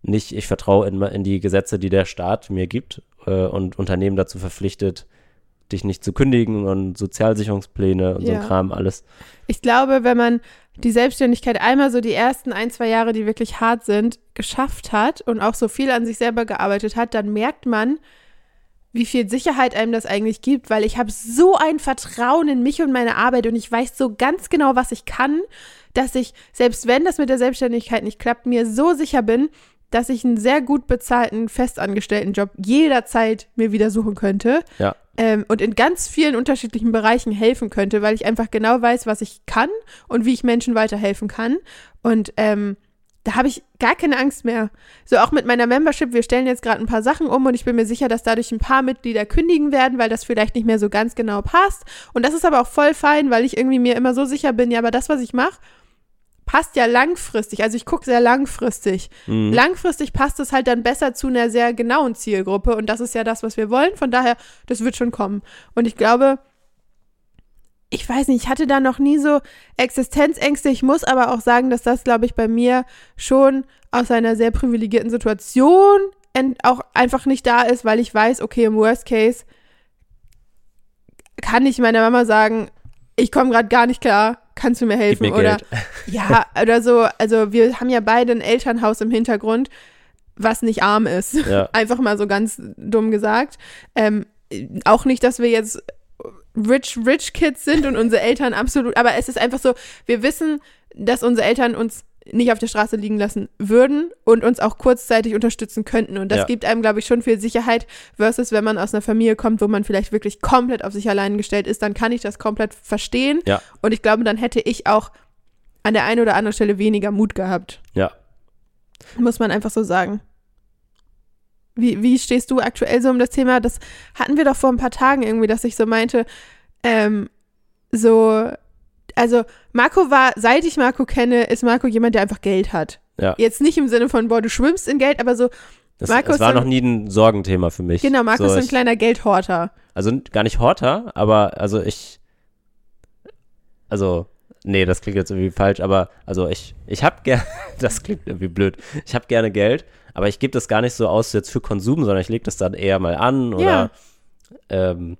Speaker 2: nicht, ich vertraue in, in die Gesetze, die der Staat mir gibt äh, und Unternehmen dazu verpflichtet, dich nicht zu kündigen und Sozialsicherungspläne und ja. so ein Kram, alles.
Speaker 1: Ich glaube, wenn man die Selbstständigkeit einmal so die ersten ein, zwei Jahre, die wirklich hart sind, geschafft hat und auch so viel an sich selber gearbeitet hat, dann merkt man, wie viel Sicherheit einem das eigentlich gibt, weil ich habe so ein Vertrauen in mich und meine Arbeit und ich weiß so ganz genau, was ich kann, dass ich, selbst wenn das mit der Selbstständigkeit nicht klappt, mir so sicher bin, dass ich einen sehr gut bezahlten, festangestellten Job jederzeit mir wieder suchen könnte.
Speaker 2: Ja.
Speaker 1: Ähm, und in ganz vielen unterschiedlichen Bereichen helfen könnte, weil ich einfach genau weiß, was ich kann und wie ich Menschen weiterhelfen kann. Und ähm, da habe ich gar keine Angst mehr. So auch mit meiner Membership, wir stellen jetzt gerade ein paar Sachen um und ich bin mir sicher, dass dadurch ein paar Mitglieder kündigen werden, weil das vielleicht nicht mehr so ganz genau passt. Und das ist aber auch voll fein, weil ich irgendwie mir immer so sicher bin, ja, aber das, was ich mache, passt ja langfristig. Also ich gucke sehr langfristig. Mhm. Langfristig passt es halt dann besser zu einer sehr genauen Zielgruppe und das ist ja das, was wir wollen. Von daher, das wird schon kommen. Und ich glaube, ich weiß nicht, ich hatte da noch nie so Existenzängste. Ich muss aber auch sagen, dass das, glaube ich, bei mir schon aus einer sehr privilegierten Situation auch einfach nicht da ist, weil ich weiß, okay, im Worst Case kann ich meiner Mama sagen, ich komme gerade gar nicht klar, kannst du mir helfen?
Speaker 2: Mir
Speaker 1: oder
Speaker 2: Geld. <laughs>
Speaker 1: ja, <laughs> oder so. Also wir haben ja beide ein Elternhaus im Hintergrund, was nicht arm ist.
Speaker 2: Ja. <laughs>
Speaker 1: Einfach mal so ganz dumm gesagt. Ähm, auch nicht, dass wir jetzt rich, rich Kids sind und unsere Eltern absolut, aber es ist einfach so, wir wissen, dass unsere Eltern uns nicht auf der Straße liegen lassen würden und uns auch kurzzeitig unterstützen könnten. Und das
Speaker 2: Ja.
Speaker 1: gibt einem, glaube ich, schon viel Sicherheit, versus wenn man aus einer Familie kommt, wo man vielleicht wirklich komplett auf sich allein gestellt ist, dann kann ich das komplett verstehen.
Speaker 2: Ja.
Speaker 1: Und ich glaube, dann hätte ich auch an der einen oder anderen Stelle weniger Mut gehabt.
Speaker 2: Ja.
Speaker 1: Muss man einfach so sagen. Wie, wie stehst du aktuell so um das Thema? Das hatten wir doch vor ein paar Tagen irgendwie, dass ich so meinte, ähm, so, also Marco war, seit ich Marco kenne, ist Marco jemand, der einfach Geld hat.
Speaker 2: Ja.
Speaker 1: Jetzt nicht im Sinne von, boah, du schwimmst in Geld, aber so,
Speaker 2: Das,
Speaker 1: Marco
Speaker 2: das war noch nie ein Sorgenthema für mich.
Speaker 1: genau, Marco
Speaker 2: so,
Speaker 1: ist ein
Speaker 2: ich,
Speaker 1: kleiner Geldhorter.
Speaker 2: Also gar nicht Horter, aber also ich. Also, nee, das klingt jetzt irgendwie falsch, aber also ich, ich hab gerne, <laughs> das klingt irgendwie blöd. Ich hab gerne Geld, aber ich gebe das gar nicht so aus jetzt für Konsum, sondern ich lege das dann eher mal an oder
Speaker 1: Ja.
Speaker 2: ähm,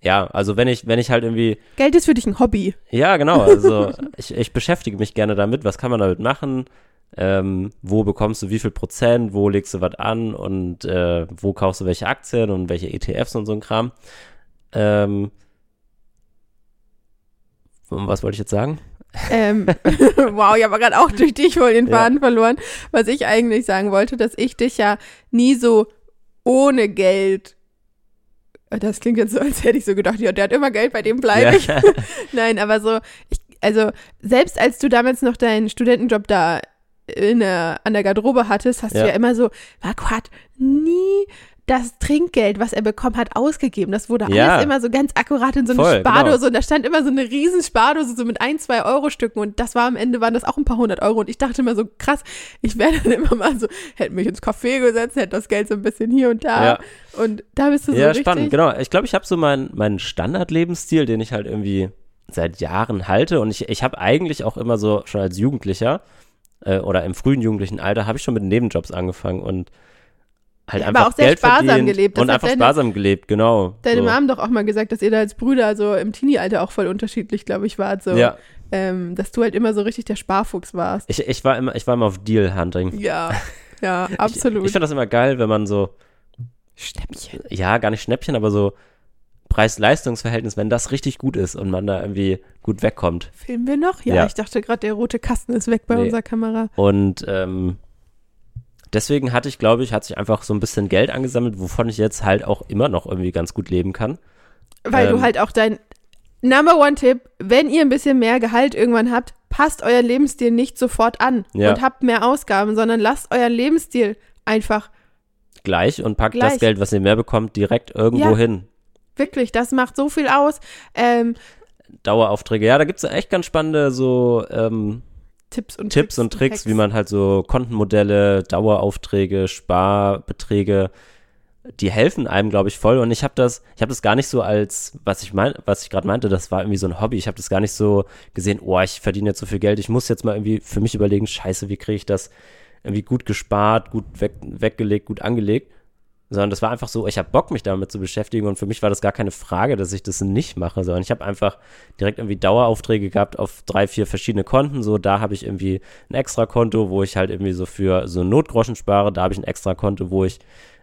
Speaker 2: ja, also wenn ich, wenn ich halt irgendwie,
Speaker 1: Geld ist für dich ein Hobby.
Speaker 2: ja, genau, also <laughs> ich, ich beschäftige mich gerne damit, was kann man damit machen, ähm, wo bekommst du wie viel Prozent, wo legst du was an und äh, wo kaufst du welche Aktien und welche ETFs und so ein Kram. Ähm, was wollte ich jetzt sagen?
Speaker 1: Ähm, <laughs> wow, ich habe gerade auch durch dich wohl den
Speaker 2: Ja.
Speaker 1: Faden verloren. Was ich eigentlich sagen wollte, dass ich dich ja nie so ohne Geld. Das klingt jetzt so, als hätte ich so gedacht, ja, der hat immer Geld, bei dem bleibe ich.
Speaker 2: Ja. <laughs>
Speaker 1: Nein, aber so, ich, also selbst als du damals noch deinen Studentenjob da in der, an der Garderobe hattest, hast
Speaker 2: Ja.
Speaker 1: du ja immer so, Marco hat nie das Trinkgeld, was er bekommen hat, ausgegeben. Das wurde
Speaker 2: Ja.
Speaker 1: alles immer so ganz akkurat in so eine
Speaker 2: Voll,
Speaker 1: Spardose
Speaker 2: genau.
Speaker 1: und da stand immer so eine riesen Spardose so mit ein, zwei Euro Stücken und das war am Ende, waren das auch ein paar hundert Euro und ich dachte immer so, krass, ich wäre dann immer mal so, hätte mich ins Café gesetzt, hätte das Geld so ein bisschen hier und da
Speaker 2: Ja.
Speaker 1: und da bist du so
Speaker 2: Ja,
Speaker 1: richtig.
Speaker 2: spannend, genau. Ich glaube, ich habe so meinen meinen Standardlebensstil, den ich halt irgendwie seit Jahren halte. Und ich, ich habe eigentlich auch immer so, schon als Jugendlicher äh, oder im frühen jugendlichen Alter, habe ich schon mit Nebenjobs angefangen und halt
Speaker 1: Ja, aber
Speaker 2: einfach
Speaker 1: auch sehr
Speaker 2: Geld
Speaker 1: sparsam
Speaker 2: verdient
Speaker 1: gelebt. Das
Speaker 2: und einfach
Speaker 1: deine-
Speaker 2: sparsam gelebt, genau.
Speaker 1: Deine
Speaker 2: so.
Speaker 1: Mom doch auch mal gesagt, dass ihr da als Brüder so im Teenie-Alter auch voll unterschiedlich, glaube ich, wart. So,
Speaker 2: Ja,
Speaker 1: ähm, dass du halt immer so richtig der Sparfuchs warst.
Speaker 2: ich, ich war immer, ich war immer auf Deal-Hunting.
Speaker 1: Ja, <laughs> ja, absolut.
Speaker 2: Ich, ich finde das immer geil, wenn man so,
Speaker 1: Schnäppchen.
Speaker 2: ja, gar nicht Schnäppchen, aber so Preis-Leistungs-Verhältnis, wenn das richtig gut ist und man da irgendwie gut wegkommt.
Speaker 1: Filmen wir noch? Ja,
Speaker 2: Ja.
Speaker 1: ich dachte gerade, der rote Kasten ist weg bei
Speaker 2: Nee.
Speaker 1: unserer Kamera.
Speaker 2: Und ähm, deswegen hatte ich, glaube ich, hat sich einfach so ein bisschen Geld angesammelt, wovon ich jetzt halt auch immer noch irgendwie ganz gut leben kann.
Speaker 1: Weil du
Speaker 2: Ähm.
Speaker 1: halt auch dein Number One Tipp, wenn ihr ein bisschen mehr Gehalt irgendwann habt, passt euren Lebensstil nicht sofort an
Speaker 2: Ja.
Speaker 1: und habt mehr Ausgaben, sondern lasst euren Lebensstil einfach
Speaker 2: Gleich und packt
Speaker 1: Gleich.
Speaker 2: das Geld, was ihr mehr bekommt, direkt irgendwo
Speaker 1: Ja.
Speaker 2: hin.
Speaker 1: wirklich, das macht so viel aus. Ähm,
Speaker 2: Daueraufträge. Ja, da gibt es echt ganz spannende so ähm,
Speaker 1: Tipps und
Speaker 2: Tipps und Tricks, wie man halt so Kontenmodelle, Daueraufträge, Sparbeträge, die helfen einem, glaube ich, voll. Und ich habe das, ich habe das gar nicht so als, was ich mein, was ich gerade meinte, das war irgendwie so ein Hobby. Ich habe das gar nicht so gesehen, oh, ich verdiene jetzt so viel Geld, ich muss jetzt mal irgendwie für mich überlegen, scheiße, wie kriege ich das irgendwie gut gespart, gut weg, weggelegt, gut angelegt. Sondern das war einfach so, ich habe Bock, mich damit zu beschäftigen und für mich war das gar keine Frage, dass ich das nicht mache, sondern ich habe einfach direkt irgendwie Daueraufträge gehabt auf drei, vier verschiedene Konten. So, da habe ich irgendwie ein extra Konto, wo ich halt irgendwie so für so Notgroschen spare, da habe ich ein extra Konto, wo ich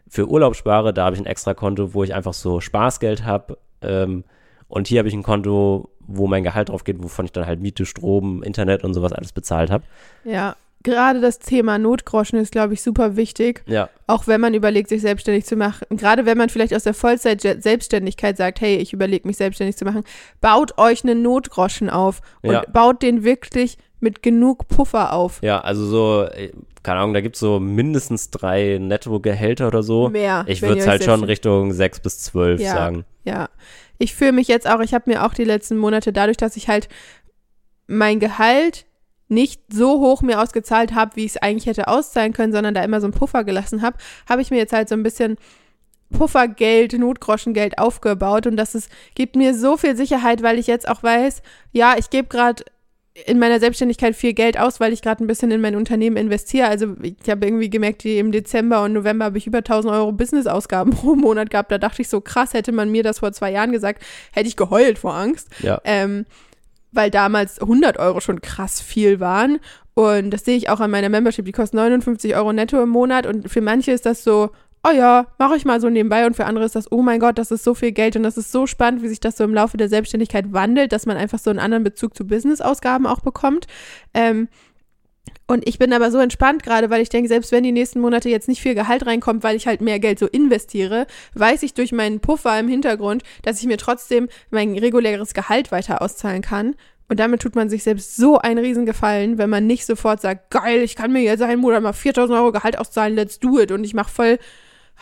Speaker 2: für Urlaub spare, da habe ich ein extra Konto, wo ich einfach so Spaßgeld habe. Ähm, und hier habe ich ein Konto, wo mein Gehalt drauf geht, wovon ich dann halt Miete, Strom, Internet und sowas alles bezahlt habe.
Speaker 1: Ja, gerade das Thema Notgroschen ist, glaube ich, super wichtig.
Speaker 2: Ja,
Speaker 1: Auch wenn man überlegt, sich selbstständig zu machen. Gerade wenn man vielleicht aus der Vollzeit-Selbstständigkeit sagt, hey, ich überlege mich selbstständig zu machen, baut euch einen Notgroschen auf und
Speaker 2: Ja.
Speaker 1: baut den wirklich mit genug Puffer auf.
Speaker 2: ja, also so, äh, keine Ahnung, da gibt es so mindestens drei Nettogehälter oder so.
Speaker 1: Mehr.
Speaker 2: Ich würde es halt schon Richtung sechs bis zwölf
Speaker 1: Ja.
Speaker 2: sagen.
Speaker 1: Ja. Ich fühle mich jetzt auch, ich habe mir auch die letzten Monate dadurch, dass ich halt mein Gehalt nicht so hoch mir ausgezahlt habe, wie ich es eigentlich hätte auszahlen können, sondern da immer so einen Puffer gelassen habe, habe ich mir jetzt halt so ein bisschen Puffergeld, Notgroschengeld aufgebaut und das ist, gibt mir so viel Sicherheit, weil ich jetzt auch weiß, ja, ich gebe gerade in meiner Selbstständigkeit viel Geld aus, weil ich gerade ein bisschen in mein Unternehmen investiere. Also ich habe irgendwie gemerkt, im Dezember und November habe ich über 1000 Euro Businessausgaben <laughs> pro Monat gehabt. Da dachte ich so, krass, hätte man mir das vor zwei Jahren gesagt, hätte ich geheult vor Angst.
Speaker 2: Ja.
Speaker 1: Ähm, weil damals 100 Euro schon krass viel waren. Und das sehe ich auch an meiner Membership. Die kostet 59 Euro netto im Monat. Und für manche ist das so, oh ja, mache ich mal so nebenbei und für andere ist das, oh mein Gott, das ist so viel Geld und das ist so spannend, wie sich das so im Laufe der Selbstständigkeit wandelt, dass man einfach so einen anderen Bezug zu Business-Ausgaben auch bekommt. Ähm, und ich bin aber so entspannt gerade, weil ich denke, selbst wenn die nächsten Monate jetzt nicht viel Gehalt reinkommt, weil ich halt mehr Geld so investiere, weiß ich durch meinen Puffer im Hintergrund, dass ich mir trotzdem mein reguläres Gehalt weiter auszahlen kann. Und damit tut man sich selbst so einen Riesengefallen, wenn man nicht sofort sagt, geil, ich kann mir jetzt einen Monat mal 4000 Euro Gehalt auszahlen, let's do it. Und ich mache voll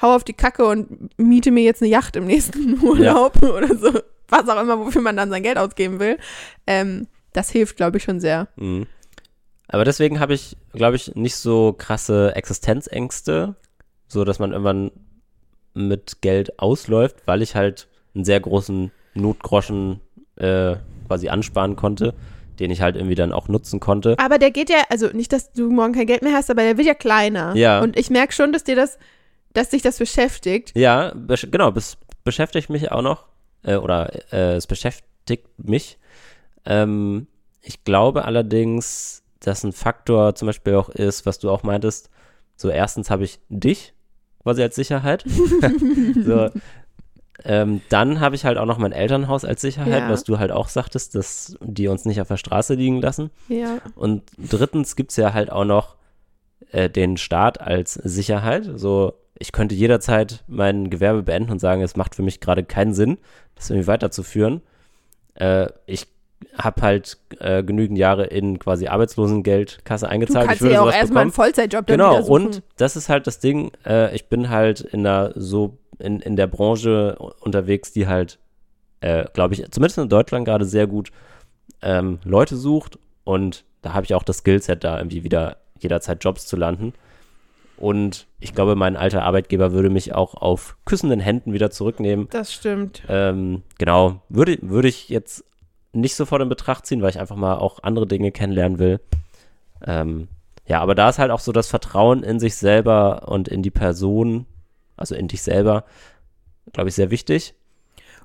Speaker 1: hau auf die Kacke und miete mir jetzt eine Yacht im nächsten <laughs> Urlaub ja. oder so. Was auch immer, wofür man dann sein Geld ausgeben will. Ähm, das hilft, glaube ich, schon sehr.
Speaker 2: Mhm. Aber deswegen habe ich, glaube ich, nicht so krasse Existenzängste, so dass man irgendwann mit Geld ausläuft, weil ich halt einen sehr großen Notgroschen äh, quasi ansparen konnte, den ich halt irgendwie dann auch nutzen konnte.
Speaker 1: Aber der geht ja, also nicht, dass du morgen kein Geld mehr hast, aber der wird ja kleiner.
Speaker 2: Ja.
Speaker 1: Und ich merke schon, dass dir das dass dich das beschäftigt.
Speaker 2: Ja, besch genau, es beschäftigt mich auch noch, äh, oder äh, es beschäftigt mich. Ähm, ich glaube allerdings, dass ein Faktor zum Beispiel auch ist, was du auch meintest, so erstens habe ich dich quasi als Sicherheit. <laughs> so, ähm, dann habe ich halt auch noch mein Elternhaus als Sicherheit, ja. was du halt auch sagtest, dass die uns nicht auf der Straße liegen lassen.
Speaker 1: Ja.
Speaker 2: Und drittens gibt es ja halt auch noch äh, den Staat als Sicherheit. So, ich könnte jederzeit mein Gewerbe beenden und sagen, es macht für mich gerade keinen Sinn, das irgendwie weiterzuführen. Äh, ich habe halt äh, genügend Jahre in quasi Arbeitslosengeldkasse eingezahlt.
Speaker 1: Du kannst ja auch erstmal einen Vollzeitjob
Speaker 2: Genau, und das ist halt das Ding, äh, ich bin halt in der so in, in der Branche unterwegs, die halt, äh, glaube ich, zumindest in Deutschland gerade sehr gut ähm, Leute sucht und da habe ich auch das Skillset, da irgendwie wieder jederzeit Jobs zu landen. Und ich glaube, mein alter Arbeitgeber würde mich auch auf küssenden Händen wieder zurücknehmen.
Speaker 1: Das stimmt.
Speaker 2: Ähm, genau. Würde, würde ich jetzt nicht sofort in Betracht ziehen, weil ich einfach mal auch andere Dinge kennenlernen will. Ähm, ja, aber da ist halt auch so das Vertrauen in sich selber und in die Person, also in dich selber, glaube ich, sehr wichtig.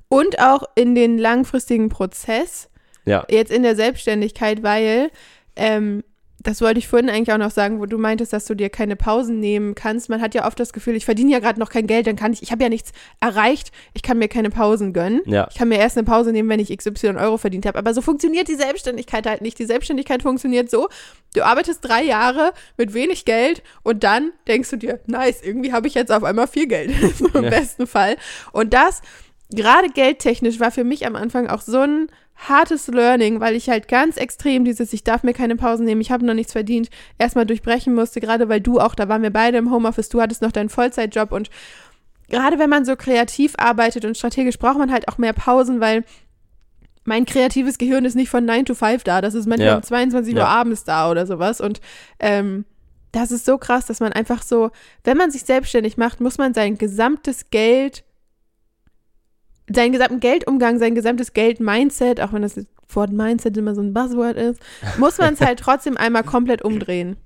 Speaker 1: Und auch in den langfristigen Prozess.
Speaker 2: Ja.
Speaker 1: Jetzt in der Selbstständigkeit, weil ähm, das wollte ich vorhin eigentlich auch noch sagen, wo du meintest, dass du dir keine Pausen nehmen kannst. Man hat ja oft das Gefühl, ich verdiene ja gerade noch kein Geld, dann kann ich, ich habe ja nichts erreicht, ich kann mir keine Pausen gönnen.
Speaker 2: Ja.
Speaker 1: Ich kann mir erst eine Pause nehmen, wenn ich XY Euro verdient habe. Aber so funktioniert die Selbstständigkeit halt nicht. Die Selbstständigkeit funktioniert so, du arbeitest drei Jahre mit wenig Geld und dann denkst du dir, nice, irgendwie habe ich jetzt auf einmal viel Geld. <laughs> Im ja. besten Fall. Und das, gerade geldtechnisch, war für mich am Anfang auch so ein hartes Learning, weil ich halt ganz extrem dieses, ich darf mir keine Pausen nehmen, ich habe noch nichts verdient, erstmal durchbrechen musste, gerade weil du auch, da waren wir beide im Homeoffice, du hattest noch deinen Vollzeitjob und gerade wenn man so kreativ arbeitet und strategisch, braucht man halt auch mehr Pausen, weil mein kreatives Gehirn ist nicht von 9 to 5 da, das ist manchmal ja. um 22 Uhr ja. abends da oder sowas und ähm, das ist so krass, dass man einfach so, wenn man sich selbstständig macht, muss man sein gesamtes Geld seinen gesamten Geldumgang, sein gesamtes Geld-Mindset, auch wenn das Wort Mindset immer so ein Buzzword ist, muss man es halt trotzdem einmal komplett umdrehen.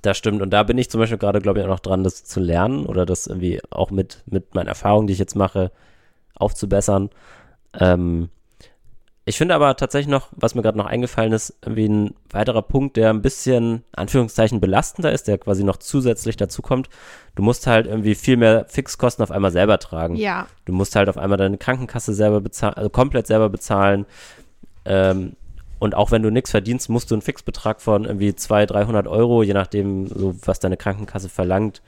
Speaker 2: Das stimmt. Und da bin ich zum Beispiel gerade, glaube ich, auch noch dran, das zu lernen oder das irgendwie auch mit, mit meinen Erfahrungen, die ich jetzt mache, aufzubessern. Ähm, ich finde aber tatsächlich noch, was mir gerade noch eingefallen ist, irgendwie ein weiterer Punkt, der ein bisschen, Anführungszeichen, belastender ist, der quasi noch zusätzlich dazu kommt. Du musst halt irgendwie viel mehr Fixkosten auf einmal selber tragen.
Speaker 1: Ja.
Speaker 2: Du musst halt auf einmal deine Krankenkasse selber bezahlen, also komplett selber bezahlen. Ähm, und auch wenn du nichts verdienst, musst du einen Fixbetrag von irgendwie 200, 300 Euro, je nachdem, so was deine Krankenkasse verlangt,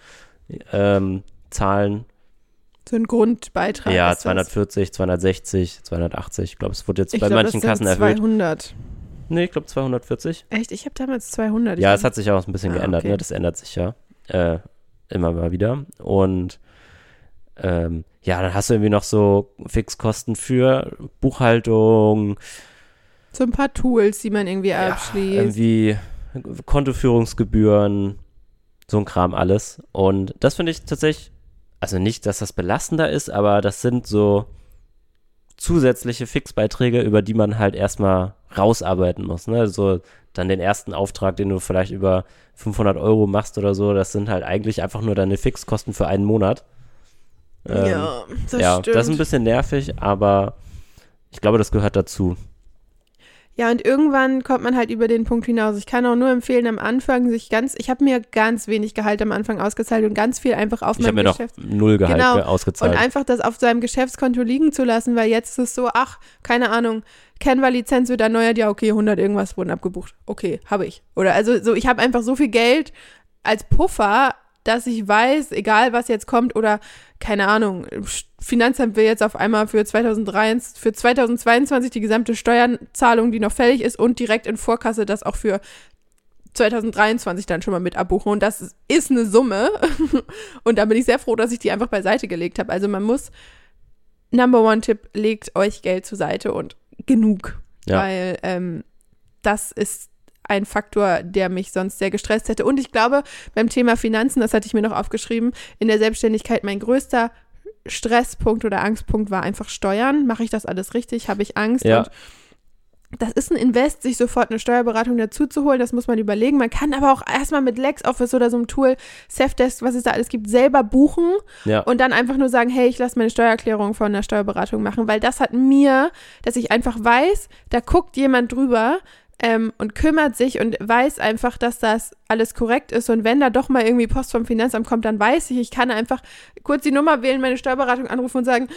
Speaker 2: ähm, zahlen.
Speaker 1: So ein Grundbeitrag.
Speaker 2: Ja, 240, 260, 280. Ich glaube, es wurde jetzt ich bei glaub, manchen Kassen 200. erhöht.
Speaker 1: 200.
Speaker 2: Nee, ich glaube 240.
Speaker 1: Echt? Ich habe damals 200.
Speaker 2: ja, es hat sich auch ein bisschen ah, geändert, okay. ne? Das ändert sich ja äh, immer mal wieder. Und ähm, ja, dann hast du irgendwie noch so Fixkosten für Buchhaltung.
Speaker 1: So ein paar Tools, die man irgendwie ja, abschließt.
Speaker 2: Irgendwie Kontoführungsgebühren, so ein Kram alles. Und das finde ich tatsächlich also nicht, dass das belastender ist, aber das sind so zusätzliche Fixbeiträge, über die man halt erstmal rausarbeiten muss. Ne? So dann den ersten Auftrag, den du vielleicht über 500 Euro machst oder so, das sind halt eigentlich einfach nur deine Fixkosten für einen Monat.
Speaker 1: Ähm, ja, das
Speaker 2: ja,
Speaker 1: stimmt.
Speaker 2: das ist ein bisschen nervig, aber ich glaube, das gehört dazu.
Speaker 1: Ja, und irgendwann kommt man halt über den Punkt hinaus. Ich kann auch nur empfehlen, am Anfang sich ganz, ich habe mir ganz wenig Gehalt am Anfang ausgezahlt und ganz viel einfach auf
Speaker 2: ich
Speaker 1: meinem
Speaker 2: Geschäft. Mir noch null Gehalt genau. ausgezahlt.
Speaker 1: Und einfach das auf seinem Geschäftskonto liegen zu lassen, weil jetzt ist es so, ach, keine Ahnung, Canva-Lizenz wird erneuert, ja, okay, 100 irgendwas wurden abgebucht. Okay, habe ich. Oder also so, ich habe einfach so viel Geld als Puffer, dass ich weiß, egal was jetzt kommt oder keine Ahnung, Finanzamt will jetzt auf einmal für, 2023, für 2022 die gesamte Steuerzahlung, die noch fällig ist und direkt in Vorkasse das auch für 2023 dann schon mal mit abbuchen. Und das ist eine Summe. <laughs> und da bin ich sehr froh, dass ich die einfach beiseite gelegt habe. Also man muss, Number One Tipp, legt euch Geld zur Seite und genug. Ja. Weil ähm, das ist ein Faktor, der mich sonst sehr gestresst hätte. Und ich glaube, beim Thema Finanzen, das hatte ich mir noch aufgeschrieben, in der Selbstständigkeit mein größter Stresspunkt oder Angstpunkt war einfach Steuern. Mache ich das alles richtig? Habe ich Angst?
Speaker 2: Ja.
Speaker 1: Und das ist ein Invest, sich sofort eine Steuerberatung dazu zu holen. Das muss man überlegen. Man kann aber auch erstmal mit LexOffice oder so einem Tool, Safdesk, was es da alles gibt, selber buchen
Speaker 2: ja.
Speaker 1: und dann einfach nur sagen, hey, ich lasse meine Steuererklärung von einer Steuerberatung machen, weil das hat mir, dass ich einfach weiß, da guckt jemand drüber, ähm, und kümmert sich und weiß einfach, dass das alles korrekt ist. Und wenn da doch mal irgendwie Post vom Finanzamt kommt, dann weiß ich, ich kann einfach kurz die Nummer wählen, meine Steuerberatung anrufen und sagen,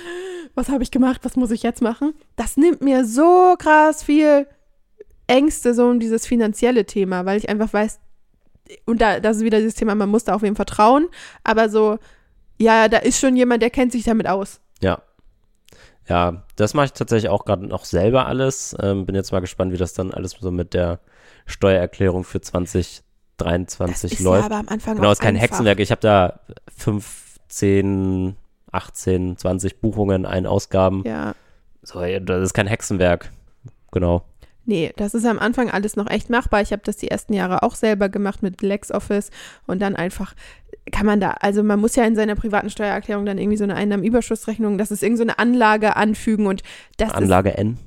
Speaker 1: was habe ich gemacht, was muss ich jetzt machen? Das nimmt mir so krass viel Ängste so um dieses finanzielle Thema, weil ich einfach weiß, und da das ist wieder dieses Thema, man muss da auf wem vertrauen, aber so, ja, da ist schon jemand, der kennt sich damit aus.
Speaker 2: Ja, ja, das mache ich tatsächlich auch gerade noch selber alles. Ähm, bin jetzt mal gespannt, wie das dann alles so mit der Steuererklärung für 2023 das ist läuft.
Speaker 1: Ja, aber am Anfang
Speaker 2: genau,
Speaker 1: ist
Speaker 2: kein
Speaker 1: einfach.
Speaker 2: Hexenwerk. Ich habe da 15, 18, 20 Buchungen, ein Ausgaben.
Speaker 1: Ja.
Speaker 2: So, das ist kein Hexenwerk. Genau.
Speaker 1: Nee, das ist am Anfang alles noch echt machbar. Ich habe das die ersten Jahre auch selber gemacht mit LexOffice und dann einfach kann man da, also man muss ja in seiner privaten Steuererklärung dann irgendwie so eine Einnahmenüberschussrechnung, das ist irgendeine so eine Anlage anfügen und das
Speaker 2: Anlage
Speaker 1: ist,
Speaker 2: N?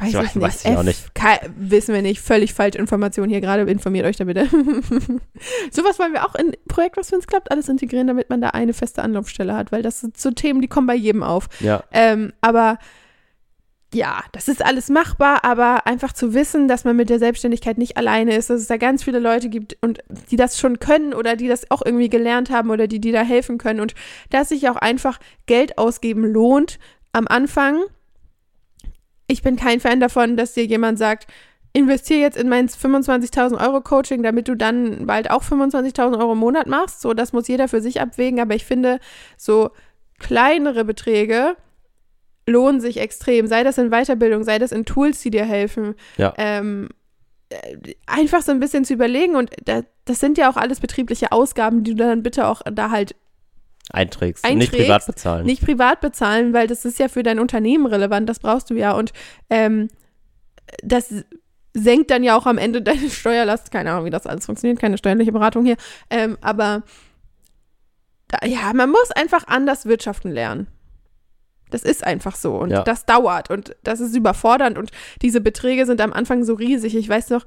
Speaker 1: Weiß ich, ich, weiß ich auch nicht. wissen wir nicht. Völlig falsche Informationen hier gerade. Informiert euch da bitte. <laughs> Sowas wollen wir auch in Projekt, was für uns klappt, alles integrieren, damit man da eine feste Anlaufstelle hat, weil das sind so Themen, die kommen bei jedem auf.
Speaker 2: Ja.
Speaker 1: Ähm, aber ja, das ist alles machbar, aber einfach zu wissen, dass man mit der Selbstständigkeit nicht alleine ist, dass es da ganz viele Leute gibt und die das schon können oder die das auch irgendwie gelernt haben oder die, die da helfen können und dass sich auch einfach Geld ausgeben lohnt am Anfang. Ich bin kein Fan davon, dass dir jemand sagt, investiere jetzt in mein 25.000 Euro Coaching, damit du dann bald auch 25.000 Euro im Monat machst. So, das muss jeder für sich abwägen, aber ich finde, so kleinere Beträge, lohnen sich extrem, sei das in Weiterbildung, sei das in Tools, die dir helfen.
Speaker 2: Ja.
Speaker 1: Ähm, äh, einfach so ein bisschen zu überlegen und da, das sind ja auch alles betriebliche Ausgaben, die du dann bitte auch da halt
Speaker 2: einträgst,
Speaker 1: einträgst
Speaker 2: nicht privat bezahlen.
Speaker 1: Nicht privat bezahlen, weil das ist ja für dein Unternehmen relevant, das brauchst du ja und ähm, das senkt dann ja auch am Ende deine <laughs> Steuerlast, keine Ahnung, wie das alles funktioniert, keine steuerliche Beratung hier, ähm, aber da, ja, man muss einfach anders wirtschaften lernen. Das ist einfach so und
Speaker 2: ja.
Speaker 1: das dauert und das ist überfordernd und diese Beträge sind am Anfang so riesig. Ich weiß noch,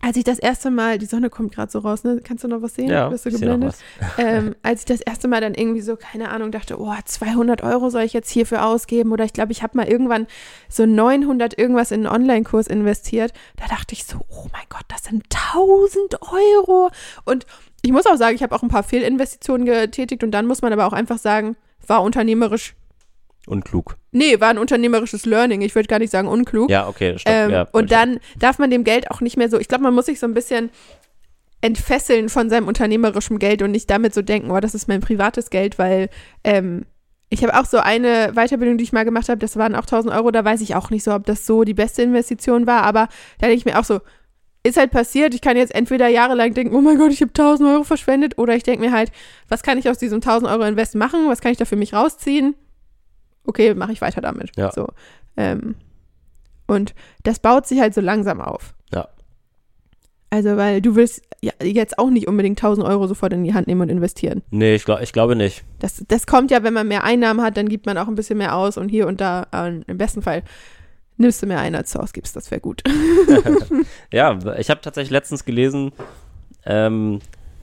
Speaker 1: als ich das erste Mal, die Sonne kommt gerade so raus, ne? Kannst du noch was sehen?
Speaker 2: Ja,
Speaker 1: Bist du geblendet? <laughs> ähm, als ich das erste Mal dann irgendwie so, keine Ahnung, dachte, oh, 200 Euro soll ich jetzt hierfür ausgeben oder ich glaube, ich habe mal irgendwann so 900 irgendwas in einen Online-Kurs investiert. Da dachte ich so, oh mein Gott, das sind 1000 Euro und ich muss auch sagen, ich habe auch ein paar Fehlinvestitionen getätigt und dann muss man aber auch einfach sagen, war unternehmerisch
Speaker 2: Unklug.
Speaker 1: Nee, war ein unternehmerisches Learning. Ich würde gar nicht sagen unklug.
Speaker 2: Ja, okay, stopp.
Speaker 1: Ähm,
Speaker 2: ja,
Speaker 1: und dann darf man dem Geld auch nicht mehr so, ich glaube, man muss sich so ein bisschen entfesseln von seinem unternehmerischen Geld und nicht damit so denken, oh, das ist mein privates Geld, weil ähm, ich habe auch so eine Weiterbildung, die ich mal gemacht habe, das waren auch 1000 Euro, da weiß ich auch nicht so, ob das so die beste Investition war, aber da denke ich mir auch so, ist halt passiert, ich kann jetzt entweder jahrelang denken, oh mein Gott, ich habe 1000 Euro verschwendet, oder ich denke mir halt, was kann ich aus diesem 1000 Euro Invest machen, was kann ich da für mich rausziehen? Okay, mache ich weiter damit.
Speaker 2: Ja.
Speaker 1: So, ähm, und das baut sich halt so langsam auf.
Speaker 2: Ja.
Speaker 1: Also, weil du willst ja, jetzt auch nicht unbedingt 1000 Euro sofort in die Hand nehmen und investieren.
Speaker 2: Nee, ich, glaub, ich glaube nicht.
Speaker 1: Das, das kommt ja, wenn man mehr Einnahmen hat, dann gibt man auch ein bisschen mehr aus und hier und da, äh, im besten Fall nimmst du mehr ein, als du ausgibst. Das wäre gut. <laughs> <laughs>
Speaker 2: ja, ich habe tatsächlich letztens gelesen, ähm,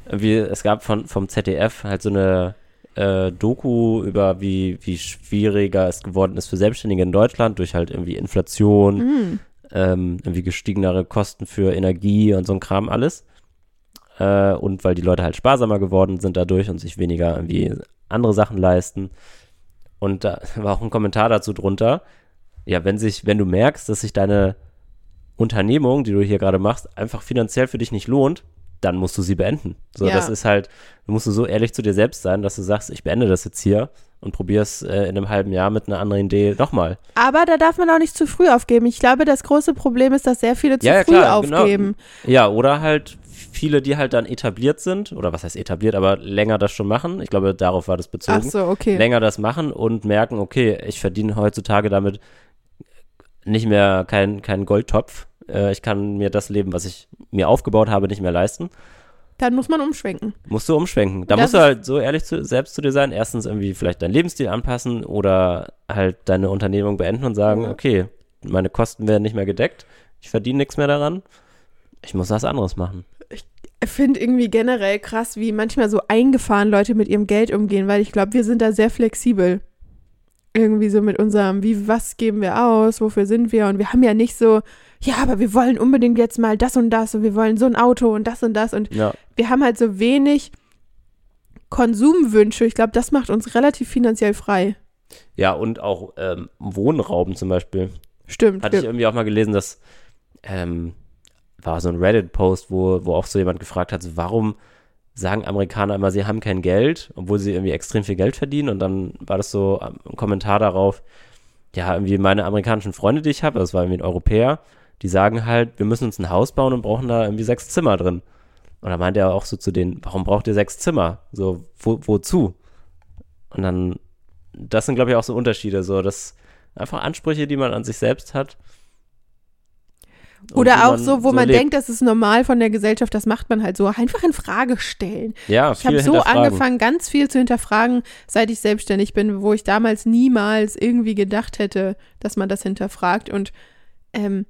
Speaker 2: wie, es gab von, vom ZDF halt so eine äh, Doku über, wie, wie schwieriger es geworden ist für Selbstständige in Deutschland durch halt irgendwie Inflation, mm. ähm, irgendwie gestiegenere Kosten für Energie und so ein Kram alles. Äh, und weil die Leute halt sparsamer geworden sind dadurch und sich weniger irgendwie andere Sachen leisten. Und da <laughs> war auch ein Kommentar dazu drunter. Ja, wenn sich, wenn du merkst, dass sich deine Unternehmung, die du hier gerade machst, einfach finanziell für dich nicht lohnt, dann musst du sie beenden. So, ja. das ist halt, du musst so ehrlich zu dir selbst sein, dass du sagst, ich beende das jetzt hier und probier's äh, in einem halben Jahr mit einer anderen Idee nochmal.
Speaker 1: Aber da darf man auch nicht zu früh aufgeben. Ich glaube, das große Problem ist, dass sehr viele zu ja, früh klar, genau. aufgeben.
Speaker 2: Genau. Ja, oder halt viele, die halt dann etabliert sind, oder was heißt etabliert, aber länger das schon machen. Ich glaube, darauf war das bezogen. Ach
Speaker 1: so, okay.
Speaker 2: Länger das machen und merken, okay, ich verdiene heutzutage damit nicht mehr keinen kein Goldtopf, äh, ich kann mir das Leben, was ich mir aufgebaut habe, nicht mehr leisten.
Speaker 1: Dann muss man umschwenken.
Speaker 2: Musst du umschwenken. Da das musst du halt so ehrlich zu, selbst zu dir sein. Erstens irgendwie vielleicht deinen Lebensstil anpassen oder halt deine Unternehmung beenden und sagen, mhm. okay, meine Kosten werden nicht mehr gedeckt, ich verdiene nichts mehr daran, ich muss was anderes machen.
Speaker 1: Ich finde irgendwie generell krass, wie manchmal so eingefahren Leute mit ihrem Geld umgehen, weil ich glaube, wir sind da sehr flexibel irgendwie so mit unserem, wie, was geben wir aus, wofür sind wir? Und wir haben ja nicht so, ja, aber wir wollen unbedingt jetzt mal das und das und wir wollen so ein Auto und das und das. Und ja. wir haben halt so wenig Konsumwünsche. Ich glaube, das macht uns relativ finanziell frei.
Speaker 2: Ja, und auch ähm, Wohnraum zum Beispiel.
Speaker 1: Stimmt.
Speaker 2: Hatte ich irgendwie auch mal gelesen, dass ähm, war so ein Reddit-Post, wo, wo auch so jemand gefragt hat, so, warum sagen Amerikaner immer, sie haben kein Geld, obwohl sie irgendwie extrem viel Geld verdienen. Und dann war das so ein Kommentar darauf, ja, irgendwie meine amerikanischen Freunde, die ich habe, das war irgendwie ein Europäer, die sagen halt, wir müssen uns ein Haus bauen und brauchen da irgendwie sechs Zimmer drin. Und da meinte er auch so zu denen, warum braucht ihr sechs Zimmer? So, wo, wozu? Und dann, das sind, glaube ich, auch so Unterschiede, so, dass einfach Ansprüche, die man an sich selbst hat,
Speaker 1: oder auch so, wo so man lebt. denkt, das ist normal von der Gesellschaft, das macht man halt so. Einfach in Frage stellen.
Speaker 2: Ja,
Speaker 1: ich habe so angefangen, ganz viel zu hinterfragen, seit ich selbstständig bin, wo ich damals niemals irgendwie gedacht hätte, dass man das hinterfragt. Und ähm,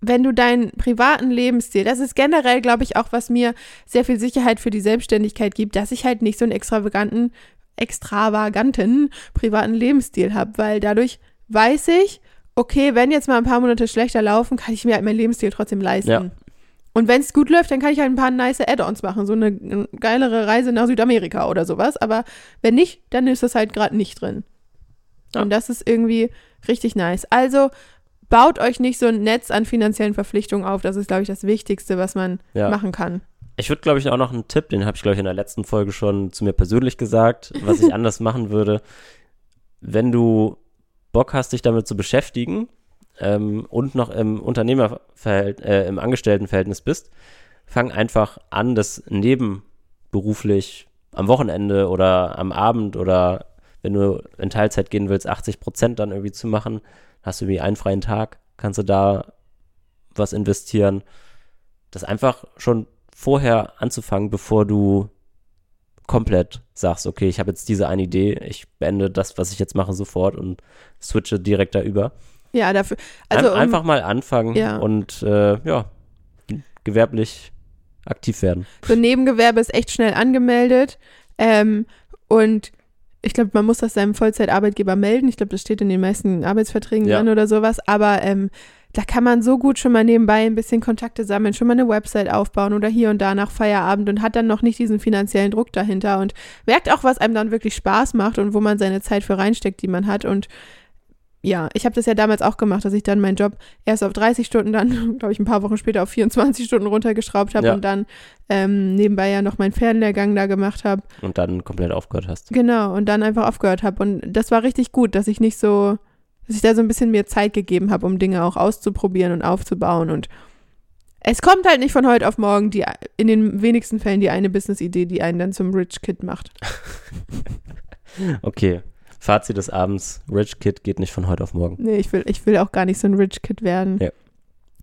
Speaker 1: wenn du deinen privaten Lebensstil, das ist generell, glaube ich, auch, was mir sehr viel Sicherheit für die Selbstständigkeit gibt, dass ich halt nicht so einen extravaganten, extravaganten privaten Lebensstil habe, weil dadurch weiß ich, okay, wenn jetzt mal ein paar Monate schlechter laufen, kann ich mir halt mein Lebensstil trotzdem leisten. Ja. Und wenn es gut läuft, dann kann ich halt ein paar nice Add-ons machen, so eine geilere Reise nach Südamerika oder sowas. Aber wenn nicht, dann ist das halt gerade nicht drin. Ja. Und das ist irgendwie richtig nice. Also baut euch nicht so ein Netz an finanziellen Verpflichtungen auf. Das ist, glaube ich, das Wichtigste, was man ja. machen kann.
Speaker 2: Ich würde, glaube ich, auch noch einen Tipp, den habe ich, glaube ich, in der letzten Folge schon zu mir persönlich gesagt, was ich <laughs> anders machen würde. Wenn du Bock hast, dich damit zu beschäftigen ähm, und noch im Unternehmerverhältnis, äh, im Angestelltenverhältnis bist, fang einfach an, das nebenberuflich am Wochenende oder am Abend oder wenn du in Teilzeit gehen willst, 80 Prozent dann irgendwie zu machen. Hast du irgendwie einen freien Tag, kannst du da was investieren. Das einfach schon vorher anzufangen, bevor du komplett sagst, okay, ich habe jetzt diese eine Idee, ich beende das, was ich jetzt mache, sofort und switche direkt da über.
Speaker 1: Ja, dafür. Also,
Speaker 2: Ein, einfach mal anfangen ja. und äh, ja, gewerblich aktiv werden.
Speaker 1: So Nebengewerbe ist echt schnell angemeldet. Ähm, und ich glaube, man muss das seinem Vollzeitarbeitgeber melden. Ich glaube, das steht in den meisten Arbeitsverträgen ja. drin oder sowas. Aber ähm, da kann man so gut schon mal nebenbei ein bisschen Kontakte sammeln, schon mal eine Website aufbauen oder hier und da nach Feierabend und hat dann noch nicht diesen finanziellen Druck dahinter und merkt auch, was einem dann wirklich Spaß macht und wo man seine Zeit für reinsteckt, die man hat. Und ja, ich habe das ja damals auch gemacht, dass ich dann meinen Job erst auf 30 Stunden, dann, <laughs> glaube ich, ein paar Wochen später auf 24 Stunden runtergeschraubt habe ja. und dann ähm, nebenbei ja noch meinen Fernlehrgang da gemacht habe.
Speaker 2: Und dann komplett aufgehört hast.
Speaker 1: Genau, und dann einfach aufgehört habe. Und das war richtig gut, dass ich nicht so dass ich da so ein bisschen mehr Zeit gegeben habe, um Dinge auch auszuprobieren und aufzubauen. Und es kommt halt nicht von heute auf morgen die, in den wenigsten Fällen die eine Business-Idee, die einen dann zum Rich Kid macht. <laughs>
Speaker 2: okay. Fazit des Abends, Rich Kid geht nicht von heute auf morgen.
Speaker 1: Nee, ich will, ich will auch gar nicht so ein Rich Kid werden. Ja.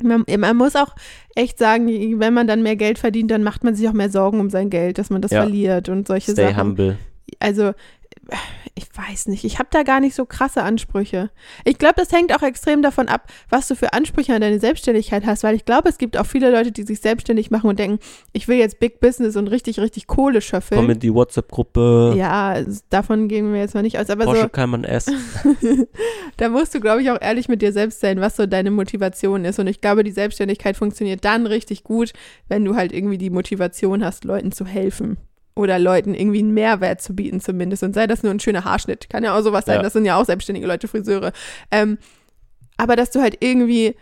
Speaker 1: Man, man, muss auch echt sagen, wenn man dann mehr Geld verdient, dann macht man sich auch mehr Sorgen um sein Geld, dass man das ja. verliert und solche
Speaker 2: Stay
Speaker 1: Sachen.
Speaker 2: Humble.
Speaker 1: Also ich weiß nicht, ich habe da gar nicht so krasse Ansprüche. Ich glaube, das hängt auch extrem davon ab, was du für Ansprüche an deine Selbstständigkeit hast, weil ich glaube, es gibt auch viele Leute, die sich selbstständig machen und denken, ich will jetzt Big Business und richtig, richtig Kohle schöffeln.
Speaker 2: Komm in die WhatsApp-Gruppe.
Speaker 1: Ja, davon gehen wir jetzt mal nicht aus. Aber
Speaker 2: Porsche
Speaker 1: so,
Speaker 2: kann man essen.
Speaker 1: da musst du, glaube ich, auch ehrlich mit dir selbst sein, was so deine Motivation ist. Und ich glaube, die Selbstständigkeit funktioniert dann richtig gut, wenn du halt irgendwie die Motivation hast, Leuten zu helfen oder Leuten irgendwie einen Mehrwert zu bieten zumindest und sei das nur ein schöner Haarschnitt. Kann ja auch sowas sein, ja. das sind ja auch selbstständige Leute, Friseure. Ähm, aber dass du halt irgendwie,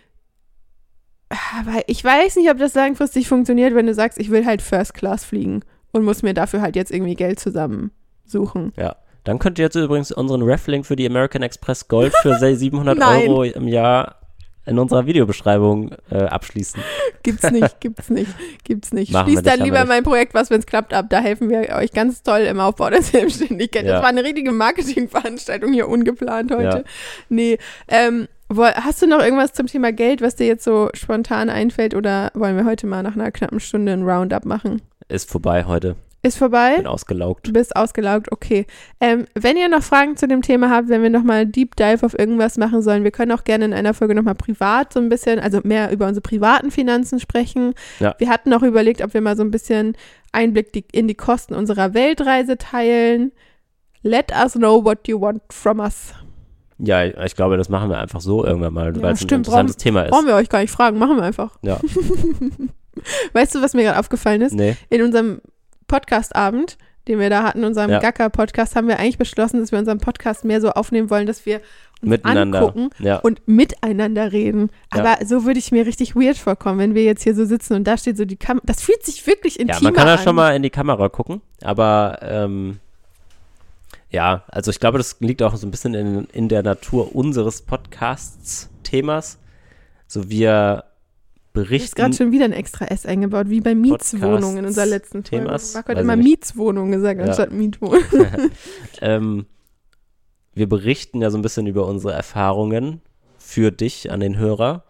Speaker 1: weil ich weiß nicht, ob das langfristig funktioniert, wenn du sagst, ich will halt First Class fliegen und muss mir dafür halt jetzt irgendwie Geld zusammensuchen.
Speaker 2: Ja. Dann könnt ihr jetzt übrigens unseren Reflink für die American Express Gold für <laughs> 700 Euro im Jahr in unserer Videobeschreibung äh, abschließen.
Speaker 1: Gibt's nicht, <laughs> gibt's nicht, gibt's nicht. Machen Schließt dann lieber mein Projekt, was, wenn es klappt, ab. Da helfen wir euch ganz toll im Aufbau der Selbstständigkeit. Ja. Das war eine richtige Marketingveranstaltung hier ungeplant heute. Ja. Nee, ähm, Hast du noch irgendwas zum Thema Geld, was dir jetzt so spontan einfällt oder wollen wir heute mal nach einer knappen Stunde ein Roundup machen?
Speaker 2: Ist vorbei heute.
Speaker 1: Ist vorbei?
Speaker 2: Bin ausgelaugt.
Speaker 1: Du bist ausgelaugt, okay. Ähm, wenn ihr noch Fragen zu dem Thema habt, wenn wir nochmal Deep Dive auf irgendwas machen sollen, wir können auch gerne in einer Folge nochmal privat so ein bisschen, also mehr über unsere privaten Finanzen sprechen. Ja. Wir hatten auch überlegt, ob wir mal so ein bisschen Einblick in die Kosten unserer Weltreise teilen. Let us know what you want from us.
Speaker 2: Ja, ich glaube, das machen wir einfach so irgendwann mal, ja, weil es ein interessantes
Speaker 1: brauchen,
Speaker 2: Thema ist.
Speaker 1: Brauchen wir euch gar nicht fragen, machen wir einfach.
Speaker 2: Ja. <laughs>
Speaker 1: weißt du, was mir gerade aufgefallen ist?
Speaker 2: Nee.
Speaker 1: In unserem Podcast-Abend, den wir da hatten, unserem ja. Gacker-Podcast, haben wir eigentlich beschlossen, dass wir unseren Podcast mehr so aufnehmen wollen, dass wir uns
Speaker 2: miteinander.
Speaker 1: angucken
Speaker 2: ja.
Speaker 1: und miteinander reden. Aber ja. so würde ich mir richtig weird vorkommen, wenn wir jetzt hier so sitzen und da steht so die Kamera. Das fühlt sich wirklich intimer an. Ja,
Speaker 2: man kann ja schon mal in die Kamera gucken, aber ähm, ja, also ich glaube, das liegt auch so ein bisschen in, in der Natur unseres Podcasts-Themas. So wir berichten. Du hast
Speaker 1: gerade schon wieder ein extra S eingebaut, wie bei Mietswohnungen in unserer letzten Folge.
Speaker 2: Themas,
Speaker 1: Marco hat immer Mietswohnung gesagt, ja. anstatt Mietwohnung. <laughs> <laughs>
Speaker 2: ähm, wir berichten ja so ein bisschen über unsere Erfahrungen für dich an den Hörer.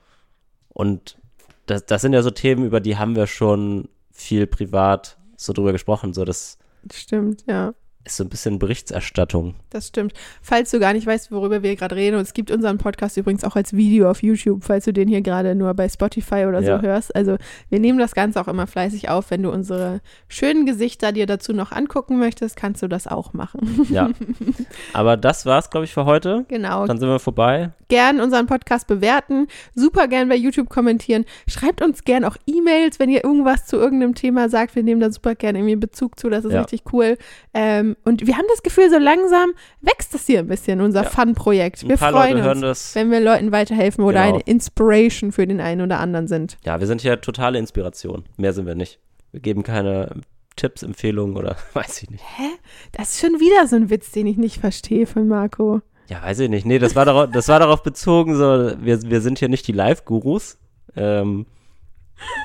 Speaker 2: Und das, das sind ja so Themen, über die haben wir schon viel privat so drüber gesprochen. So das
Speaker 1: Stimmt, ja
Speaker 2: ist so ein bisschen Berichterstattung.
Speaker 1: Das stimmt. Falls du gar nicht weißt, worüber wir gerade reden, und es gibt unseren Podcast übrigens auch als Video auf YouTube, falls du den hier gerade nur bei Spotify oder so ja. hörst. Also wir nehmen das Ganze auch immer fleißig auf. Wenn du unsere schönen Gesichter dir dazu noch angucken möchtest, kannst du das auch machen.
Speaker 2: Ja. <laughs> Aber das war's, glaube ich, für heute.
Speaker 1: Genau.
Speaker 2: Dann sind wir vorbei.
Speaker 1: Gern unseren Podcast bewerten, super gern bei YouTube kommentieren. Schreibt uns gern auch E-Mails, wenn ihr irgendwas zu irgendeinem Thema sagt. Wir nehmen da super gerne irgendwie Bezug zu. Das ist ja. richtig cool. Ähm, und wir haben das Gefühl, so langsam wächst das hier ein bisschen, unser ja. Fun-Projekt. Wir freuen
Speaker 2: Leute
Speaker 1: uns, wenn wir Leuten weiterhelfen oder genau. eine Inspiration für den einen oder anderen sind.
Speaker 2: Ja, wir sind hier totale Inspiration. Mehr sind wir nicht. Wir geben keine Tipps, Empfehlungen oder <laughs> weiß ich nicht.
Speaker 1: Hä? Das ist schon wieder so ein Witz, den ich nicht verstehe von Marco.
Speaker 2: Ja, weiß ich nicht. Nee, das war darauf, das war darauf bezogen, so, wir, wir sind hier nicht die Live-Gurus. Ähm,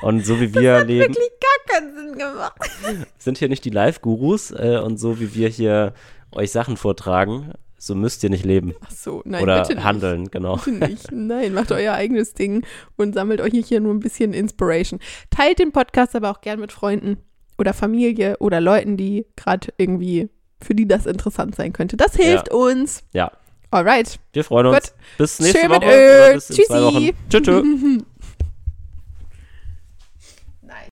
Speaker 2: und so wie wir
Speaker 1: das hat
Speaker 2: leben.
Speaker 1: wirklich keinen Sinn gemacht. <laughs>
Speaker 2: Sind hier nicht die Live-Gurus äh, und so wie wir hier euch Sachen vortragen, so müsst ihr nicht leben.
Speaker 1: Ach so, nein,
Speaker 2: Oder
Speaker 1: bitte nicht.
Speaker 2: handeln, genau.
Speaker 1: Bitte nicht. <laughs> Nein, macht euer eigenes Ding und sammelt euch hier nur ein bisschen Inspiration. Teilt den Podcast aber auch gern mit Freunden oder Familie oder Leuten, die gerade irgendwie, für die das interessant sein könnte. Das hilft
Speaker 2: ja.
Speaker 1: uns.
Speaker 2: Ja.
Speaker 1: Alright.
Speaker 2: Wir freuen uns. Gut. Bis nächste
Speaker 1: Schön
Speaker 2: Woche.
Speaker 1: Mit Öl.
Speaker 2: Bis Tschüssi. Tschüss. <laughs>